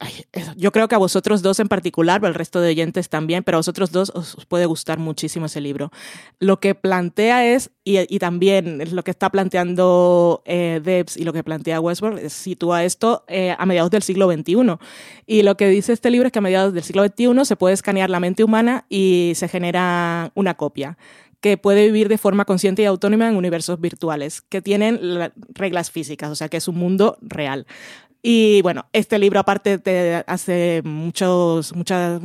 Ay, yo creo que a vosotros dos en particular, al resto de oyentes también, pero a vosotros dos os, os puede gustar muchísimo ese libro. Lo que plantea es, y, y también es lo que está planteando eh, Debs y lo que plantea Westworld, es, sitúa esto eh, a mediados del siglo XXI. Y lo que dice este libro es que a mediados del siglo XXI se puede escanear la mente humana y se genera una copia que puede vivir de forma consciente y autónoma en universos virtuales, que tienen reglas físicas, o sea que es un mundo real. Y bueno, este libro aparte te hace muchos, muchos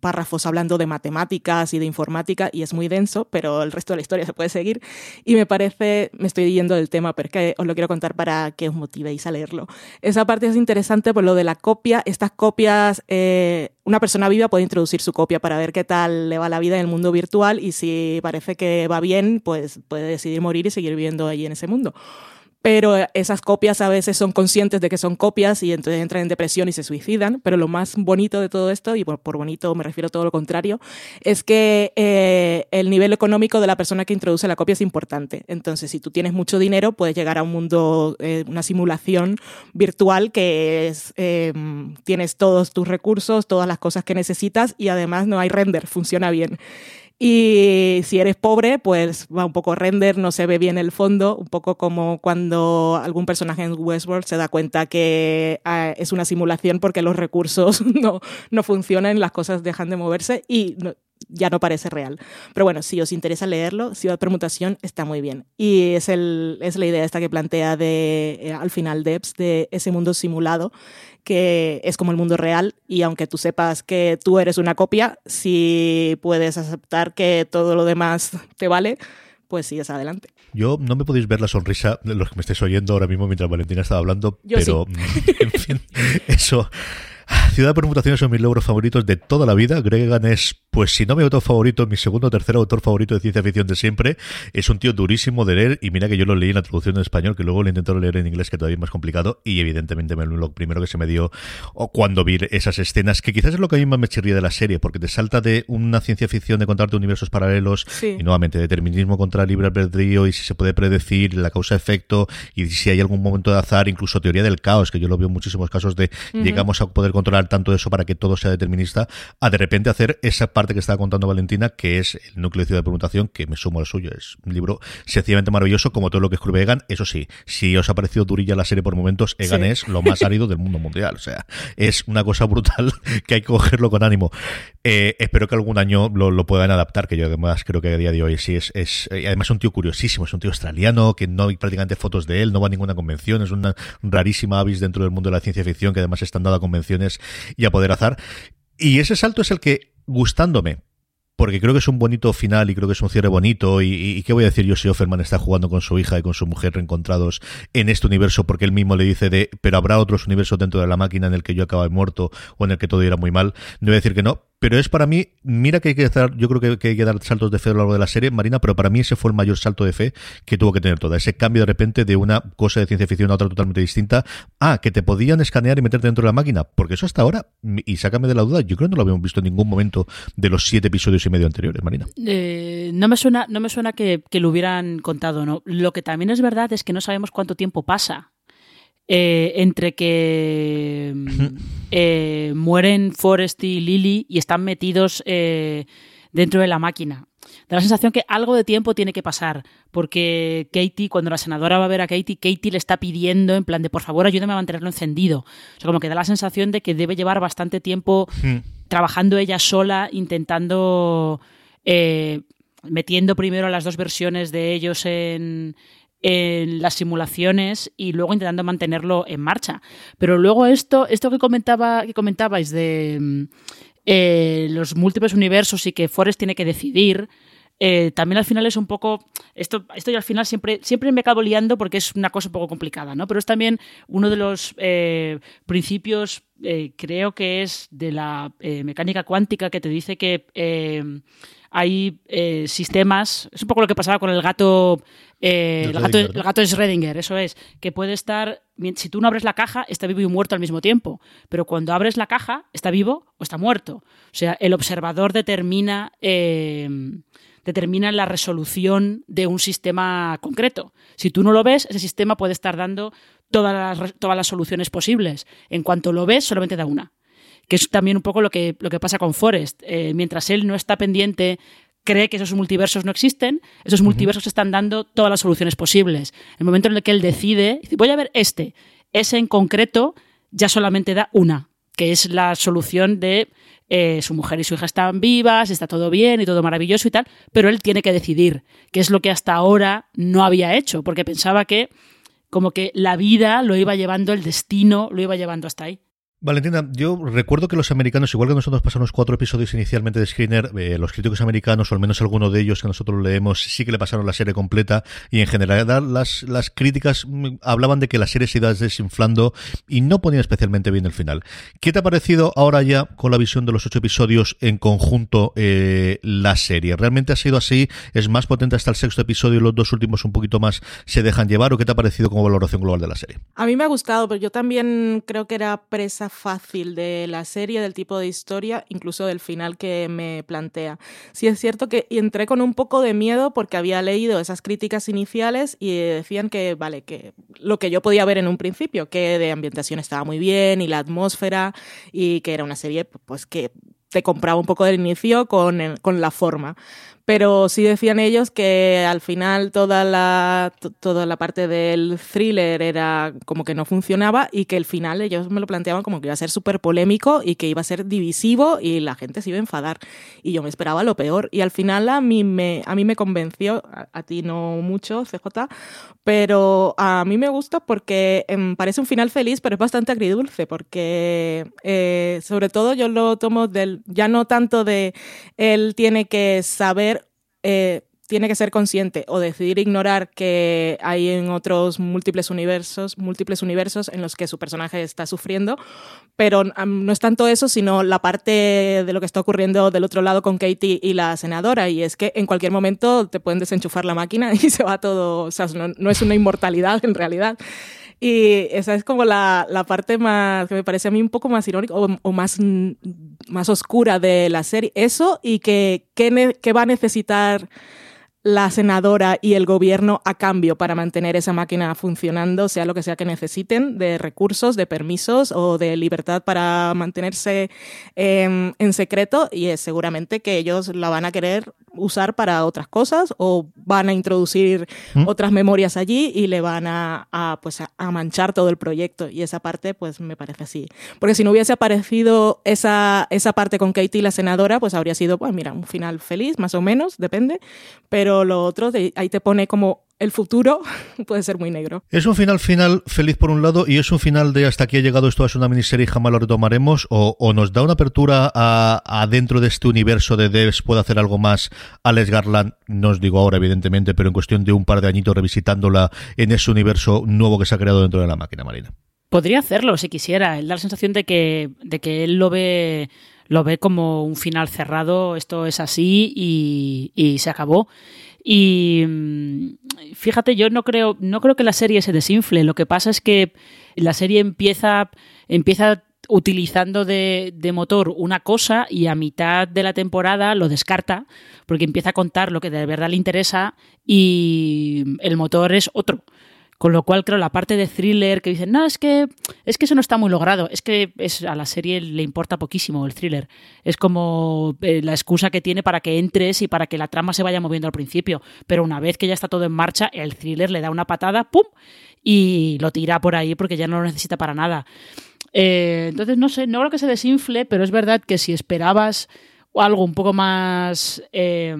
párrafos hablando de matemáticas y de informática y es muy denso, pero el resto de la historia se puede seguir. Y me parece, me estoy yendo del tema, pero es que os lo quiero contar para que os motivéis a leerlo. Esa parte es interesante por lo de la copia. Estas copias, eh, una persona viva puede introducir su copia para ver qué tal le va la vida en el mundo virtual y si parece que va bien, pues puede decidir morir y seguir viviendo allí en ese mundo pero esas copias a veces son conscientes de que son copias y entonces entran en depresión y se suicidan. Pero lo más bonito de todo esto, y por, bonito me refiero a todo lo contrario, es que eh, el nivel económico de la persona que introduce la copia es importante. Entonces, si tú tienes mucho dinero, puedes llegar a un mundo, eh, una simulación virtual que es, eh, tienes todos tus recursos, todas las cosas que necesitas y además no hay render, funciona bien. Y si eres pobre, pues va un poco render, no se ve bien el fondo, un poco como cuando algún personaje en Westworld se da cuenta que uh, es una simulación porque los recursos no, no funcionan, las cosas dejan de moverse y no, ya no parece real. Pero bueno, si os interesa leerlo, Ciudad Permutación está muy bien. Y es, el, es la idea esta que plantea de, eh, al final Debs de ese mundo simulado que es como el mundo real y aunque tú sepas que tú eres una copia, si puedes aceptar que todo lo demás te vale, pues sigues adelante. Yo no me podéis ver la sonrisa de los que me estáis oyendo ahora mismo mientras Valentina estaba hablando, Yo pero sí. en fin, eso Ciudad de Permutaciones son mis logros favoritos de toda la vida. Greg Egan es, pues si no mi autor favorito, mi segundo o tercer autor favorito de ciencia ficción de siempre. Es un tío durísimo de leer y mira que yo lo leí en la traducción en español, que luego lo intenté leer en inglés, que todavía es más complicado y evidentemente me lo primero que se me dio o cuando vi esas escenas, que quizás es lo que a mí más me chirría de la serie, porque te salta de una ciencia ficción de contarte universos paralelos Sí. y nuevamente determinismo contra libre albedrío y si se puede predecir la causa-efecto y si hay algún momento de azar, incluso teoría del caos, que yo lo veo en muchísimos casos de Ujú. llegamos a poder controlar tanto eso para que todo sea determinista, a de repente hacer esa parte que estaba contando Valentina, que es el núcleo de ciudad de permutación, que me sumo al suyo. Es un libro sencillamente maravilloso, como todo lo que escribe Egan. Eso sí, si os ha parecido durilla la serie por momentos, Egan Sí. es lo más árido del mundo mundial. O sea, es una cosa brutal que hay que cogerlo con ánimo. Eh, espero que algún año lo, lo puedan adaptar, que yo además creo que a día de hoy sí es. es eh, además es un tío curiosísimo, es un tío australiano, que no hay prácticamente fotos de él, no va a ninguna convención, es una rarísima avis dentro del mundo de la ciencia ficción, que además está dando a convenciones y a poder azar. Y ese salto es el que, gustándome, porque creo que es un bonito final y creo que es un cierre bonito. Y, y, qué voy a decir yo si Offerman está jugando con su hija y con su mujer reencontrados en este universo, porque él mismo le dice de, pero habrá otros universos dentro de la máquina en el que yo acabé muerto o en el que todo irá muy mal. No voy a decir que no, pero es para mí, mira que hay que dar, yo creo que, hay que dar saltos de fe a lo largo de la serie, Marina, pero para mí ese fue el mayor salto de fe que tuvo que tener toda, ese cambio de repente de una cosa de ciencia ficción a otra totalmente distinta, ah, que te podían escanear y meterte dentro de la máquina, porque eso hasta ahora, y sácame de la duda, yo creo que no lo habíamos visto en ningún momento de los siete episodios y medio anteriores, Marina. Eh, no me suena, no me suena que, que lo hubieran contado, ¿no? Lo que también es verdad es que no sabemos cuánto tiempo pasa eh, entre que eh, mueren Forrest y Lily y están metidos eh, dentro de la máquina. Da la sensación que algo de tiempo tiene que pasar, porque Katie, cuando la senadora va a ver a Katie, Katie le está pidiendo en plan de por favor ayúdame a mantenerlo encendido. O sea, como que da la sensación de que debe llevar bastante tiempo trabajando ella sola, intentando metiendo primero las dos versiones de ellos en, en las simulaciones y luego intentando mantenerlo en marcha. Pero luego esto, esto que comentaba, que comentabais de mm, eh, los múltiples universos y que Forrest tiene que decidir. Eh, también al final es un poco. Esto, esto al final siempre, siempre me acabo liando porque es una cosa un poco complicada, ¿no? Pero es también uno de los eh, principios, creo que es de la mecánica cuántica, que te dice que hay sistemas. Es un poco lo que pasaba con el gato eh, el, gato, el, gato, es Schrödinger, eso es, que puede estar, si tú no abres la caja, está vivo y muerto al mismo tiempo, pero cuando abres la caja, está vivo o está muerto. O sea, el observador determina, eh, determina la resolución de un sistema concreto. Si tú no lo ves, ese sistema puede estar dando todas las, todas las soluciones posibles. En cuanto lo ves, solamente da una que es también un poco lo que, lo que pasa con Forrest. Eh, mientras él no está pendiente cree que esos multiversos no existen, esos multiversos están dando todas las soluciones posibles. El momento en el que él decide, voy a ver este, ese en concreto ya solamente da una, que es la solución de eh, su mujer y su hija están vivas, está todo bien y todo maravilloso y tal, pero él tiene que decidir, que es lo que hasta ahora no había hecho, porque pensaba que como que la vida lo iba llevando, el destino lo iba llevando hasta ahí. Valentina, yo recuerdo que los americanos, igual que nosotros pasamos cuatro episodios inicialmente de Screener, eh, los críticos americanos, o al menos alguno de ellos que nosotros leemos, sí que le pasaron la serie completa y en general las, críticas mm, hablaban de que la serie se iba desinflando y no ponía especialmente bien el final. ¿Qué te ha parecido ahora ya con la visión de los ocho episodios en conjunto eh, la serie? ¿Realmente ha sido así? ¿Es más potente hasta el sexto episodio y los dos últimos un poquito más se dejan llevar? ¿O qué te ha parecido como valoración global de la serie? A mí me ha gustado, pero yo también creo que era presa fácil de la serie, del tipo de historia, incluso del final que me plantea. Sí es cierto que entré con un poco de miedo porque había leído esas críticas iniciales y decían que, vale, que lo que yo podía ver en un principio, que de ambientación estaba muy bien y la atmósfera y que era una serie pues que te compraba un poco del inicio con, con la forma pero sí decían ellos que al final toda la, toda la parte del thriller era como que no funcionaba y que el final ellos me lo planteaban como que iba a ser súper polémico y que iba a ser divisivo y la gente se iba a enfadar. Y yo me esperaba lo peor. Y al final a mí me, a mí me convenció, a, ti no mucho, CJ, pero a mí me gusta porque em, parece un final feliz, pero es bastante agridulce, porque eh, sobre todo yo lo tomo del, ya no tanto de él tiene que saber eh, tiene que ser consciente o decidir ignorar que hay en otros múltiples universos, múltiples universos en los que su personaje está sufriendo, pero no es tanto eso, sino la parte de lo que está ocurriendo del otro lado con Katie y la senadora, y es que en cualquier momento te pueden desenchufar la máquina y se va todo, o sea, no, es una inmortalidad en realidad. Y esa es como la, la, parte más, que me parece a mí un poco más irónica o, más, más oscura de la serie. Eso y que, que va a necesitar la senadora y el gobierno a cambio para mantener esa máquina funcionando, sea lo que sea que necesiten, de recursos, de permisos o de libertad para mantenerse em, en secreto y es seguramente que ellos la van a querer usar para otras cosas o van a introducir ¿Mm? otras memorias allí y le van a, pues a, manchar todo el proyecto y esa parte pues me parece así. Porque si no hubiese aparecido esa, esa parte con Katie la senadora, pues habría sido, pues mira, un final feliz, más o menos, depende, pero pero lo otro, ahí te pone como el futuro puede ser muy negro. Es un final final feliz por un lado y es un final de hasta aquí ha llegado esto es una miniserie y jamás lo retomaremos o, nos da una apertura a, dentro de este universo de Devs puede hacer algo más Alex Garland, no os digo ahora evidentemente, pero en cuestión de un par de añitos revisitándola en ese universo nuevo que se ha creado dentro de la máquina marina. Podría hacerlo si quisiera, él da la sensación de que, de que él lo ve lo ve como un final cerrado, esto es así y, y se acabó. Y mm, fíjate, yo no creo, no creo que la serie se desinfle. Lo que pasa es que la serie empieza, empieza utilizando de, de, motor una cosa y a mitad de la temporada lo descarta porque empieza a contar lo que de verdad le interesa y el motor es otro. Con lo cual, creo, la parte de thriller que dicen, no, es que, es que eso no está muy logrado. Es que es, a la serie le importa poquísimo el thriller. Es como eh, la excusa que tiene para que entres y para que la trama se vaya moviendo al principio. Pero una vez que ya está todo en marcha, el thriller le da una patada, ¡pum! Y lo tira por ahí porque ya no lo necesita para nada. Eh, entonces, no sé, no creo que se desinfle, pero es verdad que si esperabas algo un poco más eh,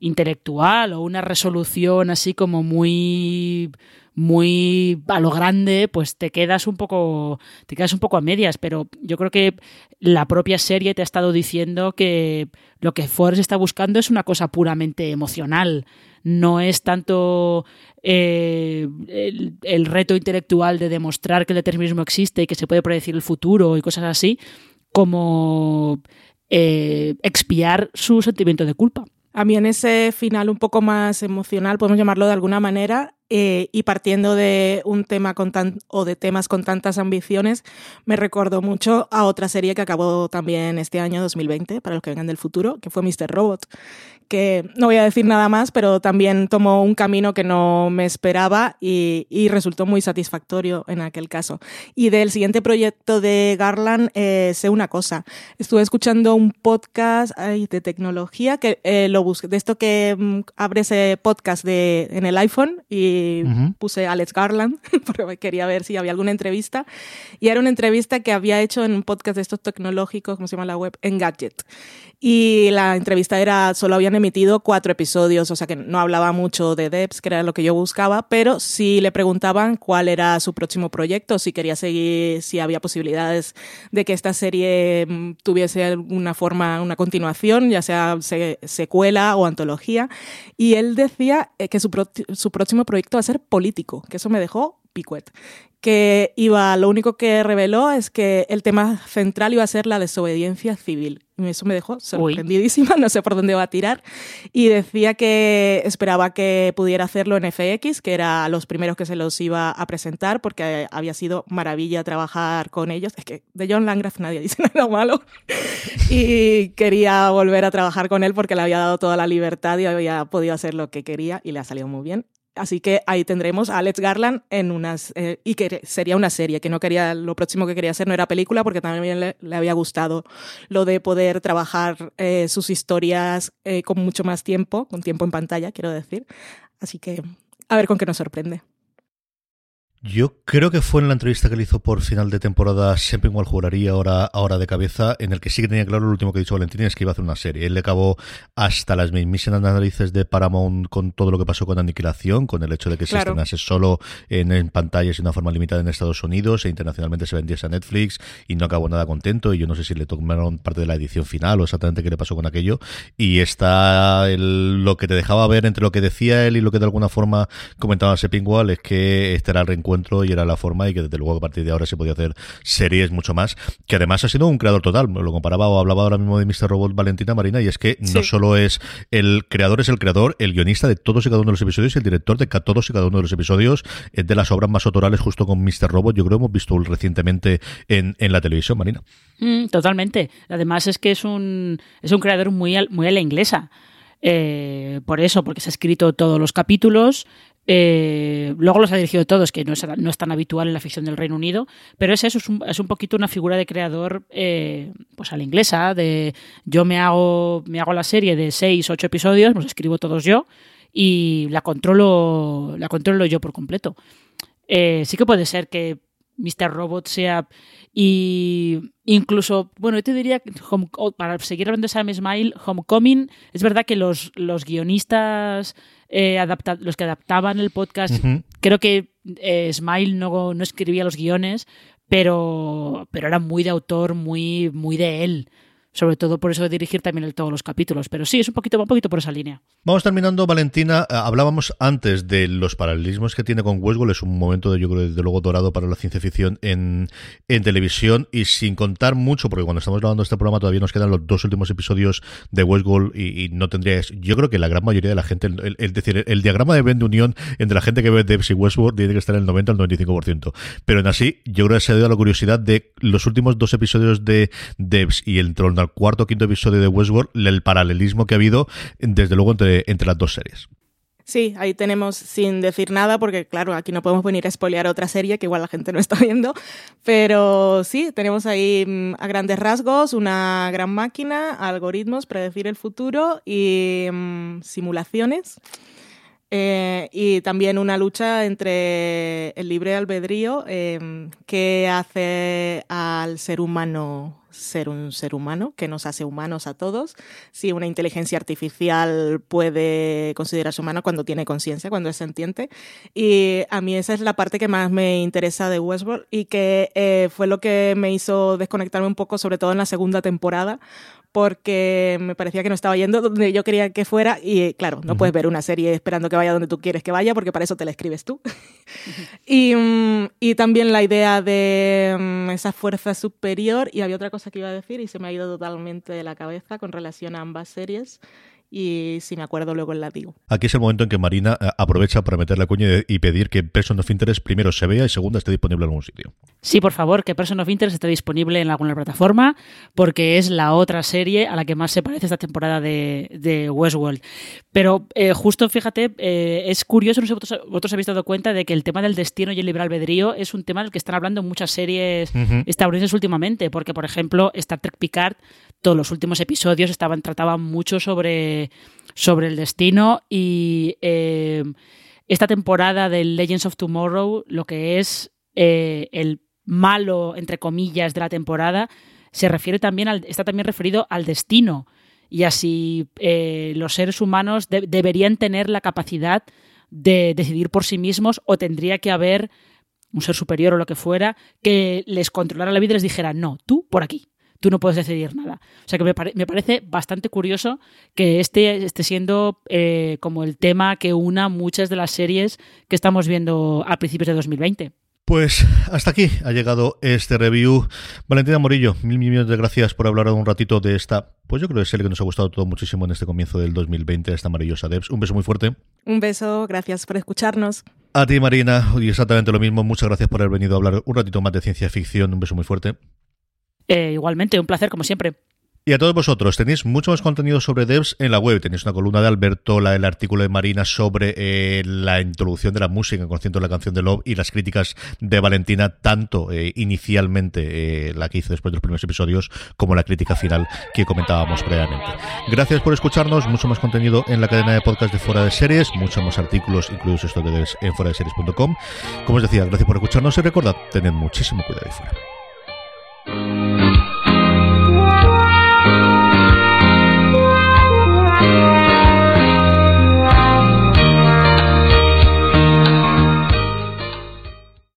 intelectual o una resolución así como muy muy a lo grande, pues te quedas un poco te quedas un poco a medias, pero yo creo que la propia serie te ha estado diciendo que lo que Forrest está buscando es una cosa puramente emocional, no es tanto eh, el, reto intelectual de demostrar que el determinismo existe y que se puede predecir el futuro y cosas así, como eh, expiar su sentimiento de culpa. A mí en ese final un poco más emocional, podemos llamarlo de alguna manera, eh, y partiendo de un tema con tan, o de temas con tantas ambiciones, me recordó mucho a otra serie que acabó también este año 2020, para los que vengan del futuro, que fue Mr. Robot, que no voy a decir nada más, pero también tomó un camino que no me esperaba y, y resultó muy satisfactorio en aquel caso. Y del siguiente proyecto de Garland, eh, sé una cosa. Estuve escuchando un podcast ay, de tecnología, que eh, lo busqué, de esto que mm, abre ese podcast de, en el iPhone y uh -huh. puse Alex Garland, porque quería ver si había alguna entrevista. Y era una entrevista que había hecho en un podcast de estos tecnológicos, ¿cómo se llama la web? En Gadget. Y la entrevista era, solo habían emitido cuatro episodios, o sea que no hablaba mucho de Debs, que era lo que yo buscaba, pero sí le preguntaban cuál era su próximo proyecto, si quería seguir, si había posibilidades de que esta serie tuviese alguna forma, una continuación, ya sea secuela o antología. Y él decía que su, pro su próximo proyecto va a ser político, que eso me dejó picuet que iba, lo único que reveló es que el tema central iba a ser la desobediencia civil. Y eso me dejó sorprendidísima, Uy. no sé por dónde va a tirar. Y decía que esperaba que pudiera hacerlo en FX, que era los primeros que se los iba a presentar, porque había sido maravilla trabajar con ellos. Es que de John Landgraf nadie dice nada malo. y quería volver a trabajar con él porque le había dado toda la libertad y había podido hacer lo que quería y le ha salido muy bien. Así que ahí tendremos a Alex Garland en unas eh, y que sería una serie que no quería lo próximo que quería hacer no era película porque también le, había gustado lo de poder trabajar eh, sus historias eh, con mucho más tiempo, con tiempo en pantalla, quiero decir. Así que a ver con qué nos sorprende. Yo creo que fue en la entrevista que le hizo por final de temporada, siempre igual juraría ahora, ahora de cabeza, en el que sí que tenía claro lo último que ha dicho Valentín, es que iba a hacer una serie. Él le acabó hasta las mismísimas narices de Paramount con todo lo que pasó con Aniquilación, con el hecho de que claro. se estrenase solo en, en pantallas y de una forma limitada en Estados Unidos e internacionalmente se vendiese a Netflix y no acabó nada contento. Y yo no sé si le tomaron parte de la edición final o exactamente qué le pasó con aquello. Y está el, lo que te dejaba ver entre lo que decía él y lo que de alguna forma comentaba Sepingwall es que este era el reencuentro encuentro y era la forma y que desde luego a partir de ahora se podía hacer series mucho más, que además ha sido un creador total, lo comparaba o hablaba ahora mismo de Mr. Robot Valentina Marina y es que sí. no solo es el creador, es el creador, el guionista de todos y cada uno de los episodios y el director de todos y cada uno de los episodios es de las obras más autorales justo con Mr. Robot, yo creo que hemos visto recientemente en, en la televisión, Marina. Mm, totalmente. Además es que es un, es un creador muy, muy a la inglesa. Eh, por eso, porque se ha escrito todos los capítulos, eh, luego los ha dirigido todos, que no es, no es, tan habitual en la ficción del Reino Unido, pero es es un, es un poquito una figura de creador eh, pues a la inglesa, de yo me hago, me hago la serie de seis, ocho episodios, los escribo todos yo y la controlo, la controlo yo por completo. Eh, sí que puede ser que Mr. Robot sea y incluso, bueno, yo te diría, home, para seguir hablando de Sam Smile, Homecoming, es verdad que los, los guionistas eh, adapta los que adaptaban el podcast, uh -huh. creo que eh, Smile no, no, escribía los guiones, pero, pero era muy de autor, muy, muy de él. Sobre todo por eso de dirigir también todos los capítulos. Pero sí, es un poquito, un poquito por esa línea. Vamos terminando, Valentina. Eh, hablábamos antes de los paralelismos que tiene con Westworld. Es un momento, de, yo creo, desde luego dorado para la ciencia ficción en, en televisión. Y sin contar mucho, porque cuando estamos grabando este programa todavía nos quedan los dos últimos episodios de Westworld y, no tendrías. Yo creo que la gran mayoría de la gente, el, decir, el, diagrama de Ben de unión entre la gente que ve Devs y Westworld tiene que estar en el 90 al 95%. Pero en así, yo creo que se ha dado la curiosidad de los últimos dos episodios de Devs y el al cuarto o quinto episodio de Westworld, el paralelismo que ha habido, desde luego, entre, entre las dos series. Sí, ahí tenemos sin decir nada, porque claro, aquí no podemos venir a spoilear otra serie que igual la gente no está viendo, pero sí, tenemos ahí mm, a grandes rasgos una gran máquina, algoritmos, predecir el futuro y mm, simulaciones. Eh, y también una lucha entre el libre albedrío eh, que hace al ser humano ser un ser humano, que nos hace humanos a todos. Si una inteligencia artificial puede considerarse humano cuando tiene conciencia, cuando es sentiente. Y a mí esa es la parte que más me interesa de Westworld y que eh, fue lo que me hizo desconectarme un poco, sobre todo en la segunda temporada, porque me parecía que no estaba yendo donde yo quería que fuera y claro, no puedes ver una serie esperando que vaya donde tú quieres que vaya porque para eso te la escribes tú. y, mm, y, también la idea de mm, esa fuerza superior y había otra cosa que iba a decir y se me ha ido totalmente de la cabeza con relación a ambas series y si me acuerdo luego la digo. Aquí es el momento en que Marina eh, aprovecha para meter la cuña y pedir que Person of Interest primero se vea y segundo esté disponible en algún sitio. Sí, por favor, que Person of Interest esté disponible en alguna plataforma porque es la otra serie a la que más se parece esta temporada de, Westworld. Pero eh, justo, fíjate, eh, es curioso, no sé si vosotros, vosotros, habéis dado cuenta de que el tema del destino y el libre albedrío es un tema del que están hablando muchas series estadounidenses últimamente, porque, por ejemplo, Star Trek Picard todos los últimos episodios estaban trataban mucho sobre, sobre el destino y eh, esta temporada de Legends of Tomorrow, lo que es eh, el malo, entre comillas, de la temporada, se refiere también al, está también referido al destino. Y así eh, los seres humanos deberían tener la capacidad de decidir por sí mismos o tendría que haber un ser superior o lo que fuera que les controlara la vida y les dijera, no, tú por aquí tú no puedes decidir nada. O sea que me, parece bastante curioso que este esté siendo eh, como el tema que una muchas de las series que estamos viendo a principios de 2020. Pues hasta aquí ha llegado este review. Valentina Morillo, mil millones de gracias por hablar un ratito de esta, pues yo creo que es el que nos ha gustado todo muchísimo en este comienzo del 2020, esta maravillosa Devs. Un beso muy fuerte. Un beso, gracias por escucharnos. A ti, Marina, y exactamente lo mismo. Muchas gracias por haber venido a hablar un ratito más de ciencia ficción. Un beso muy fuerte. Eh, igualmente, un placer como siempre. Y a todos vosotros, tenéis mucho más contenido sobre devs en la web. Tenéis una columna de Alberto, la, el artículo de Marina sobre eh, la introducción de la música en concierto de la canción de Love y las críticas de Valentina, tanto eh, inicialmente la que hizo después de los primeros episodios, como la crítica final que comentábamos previamente. Gracias por escucharnos, mucho más contenido en la cadena de podcast de Fuera de Series, muchos más artículos, incluidos estos de devs en fuera de series.com. Como os decía, gracias por escucharnos y recordad, tened muchísimo cuidado y fuera. Thank you.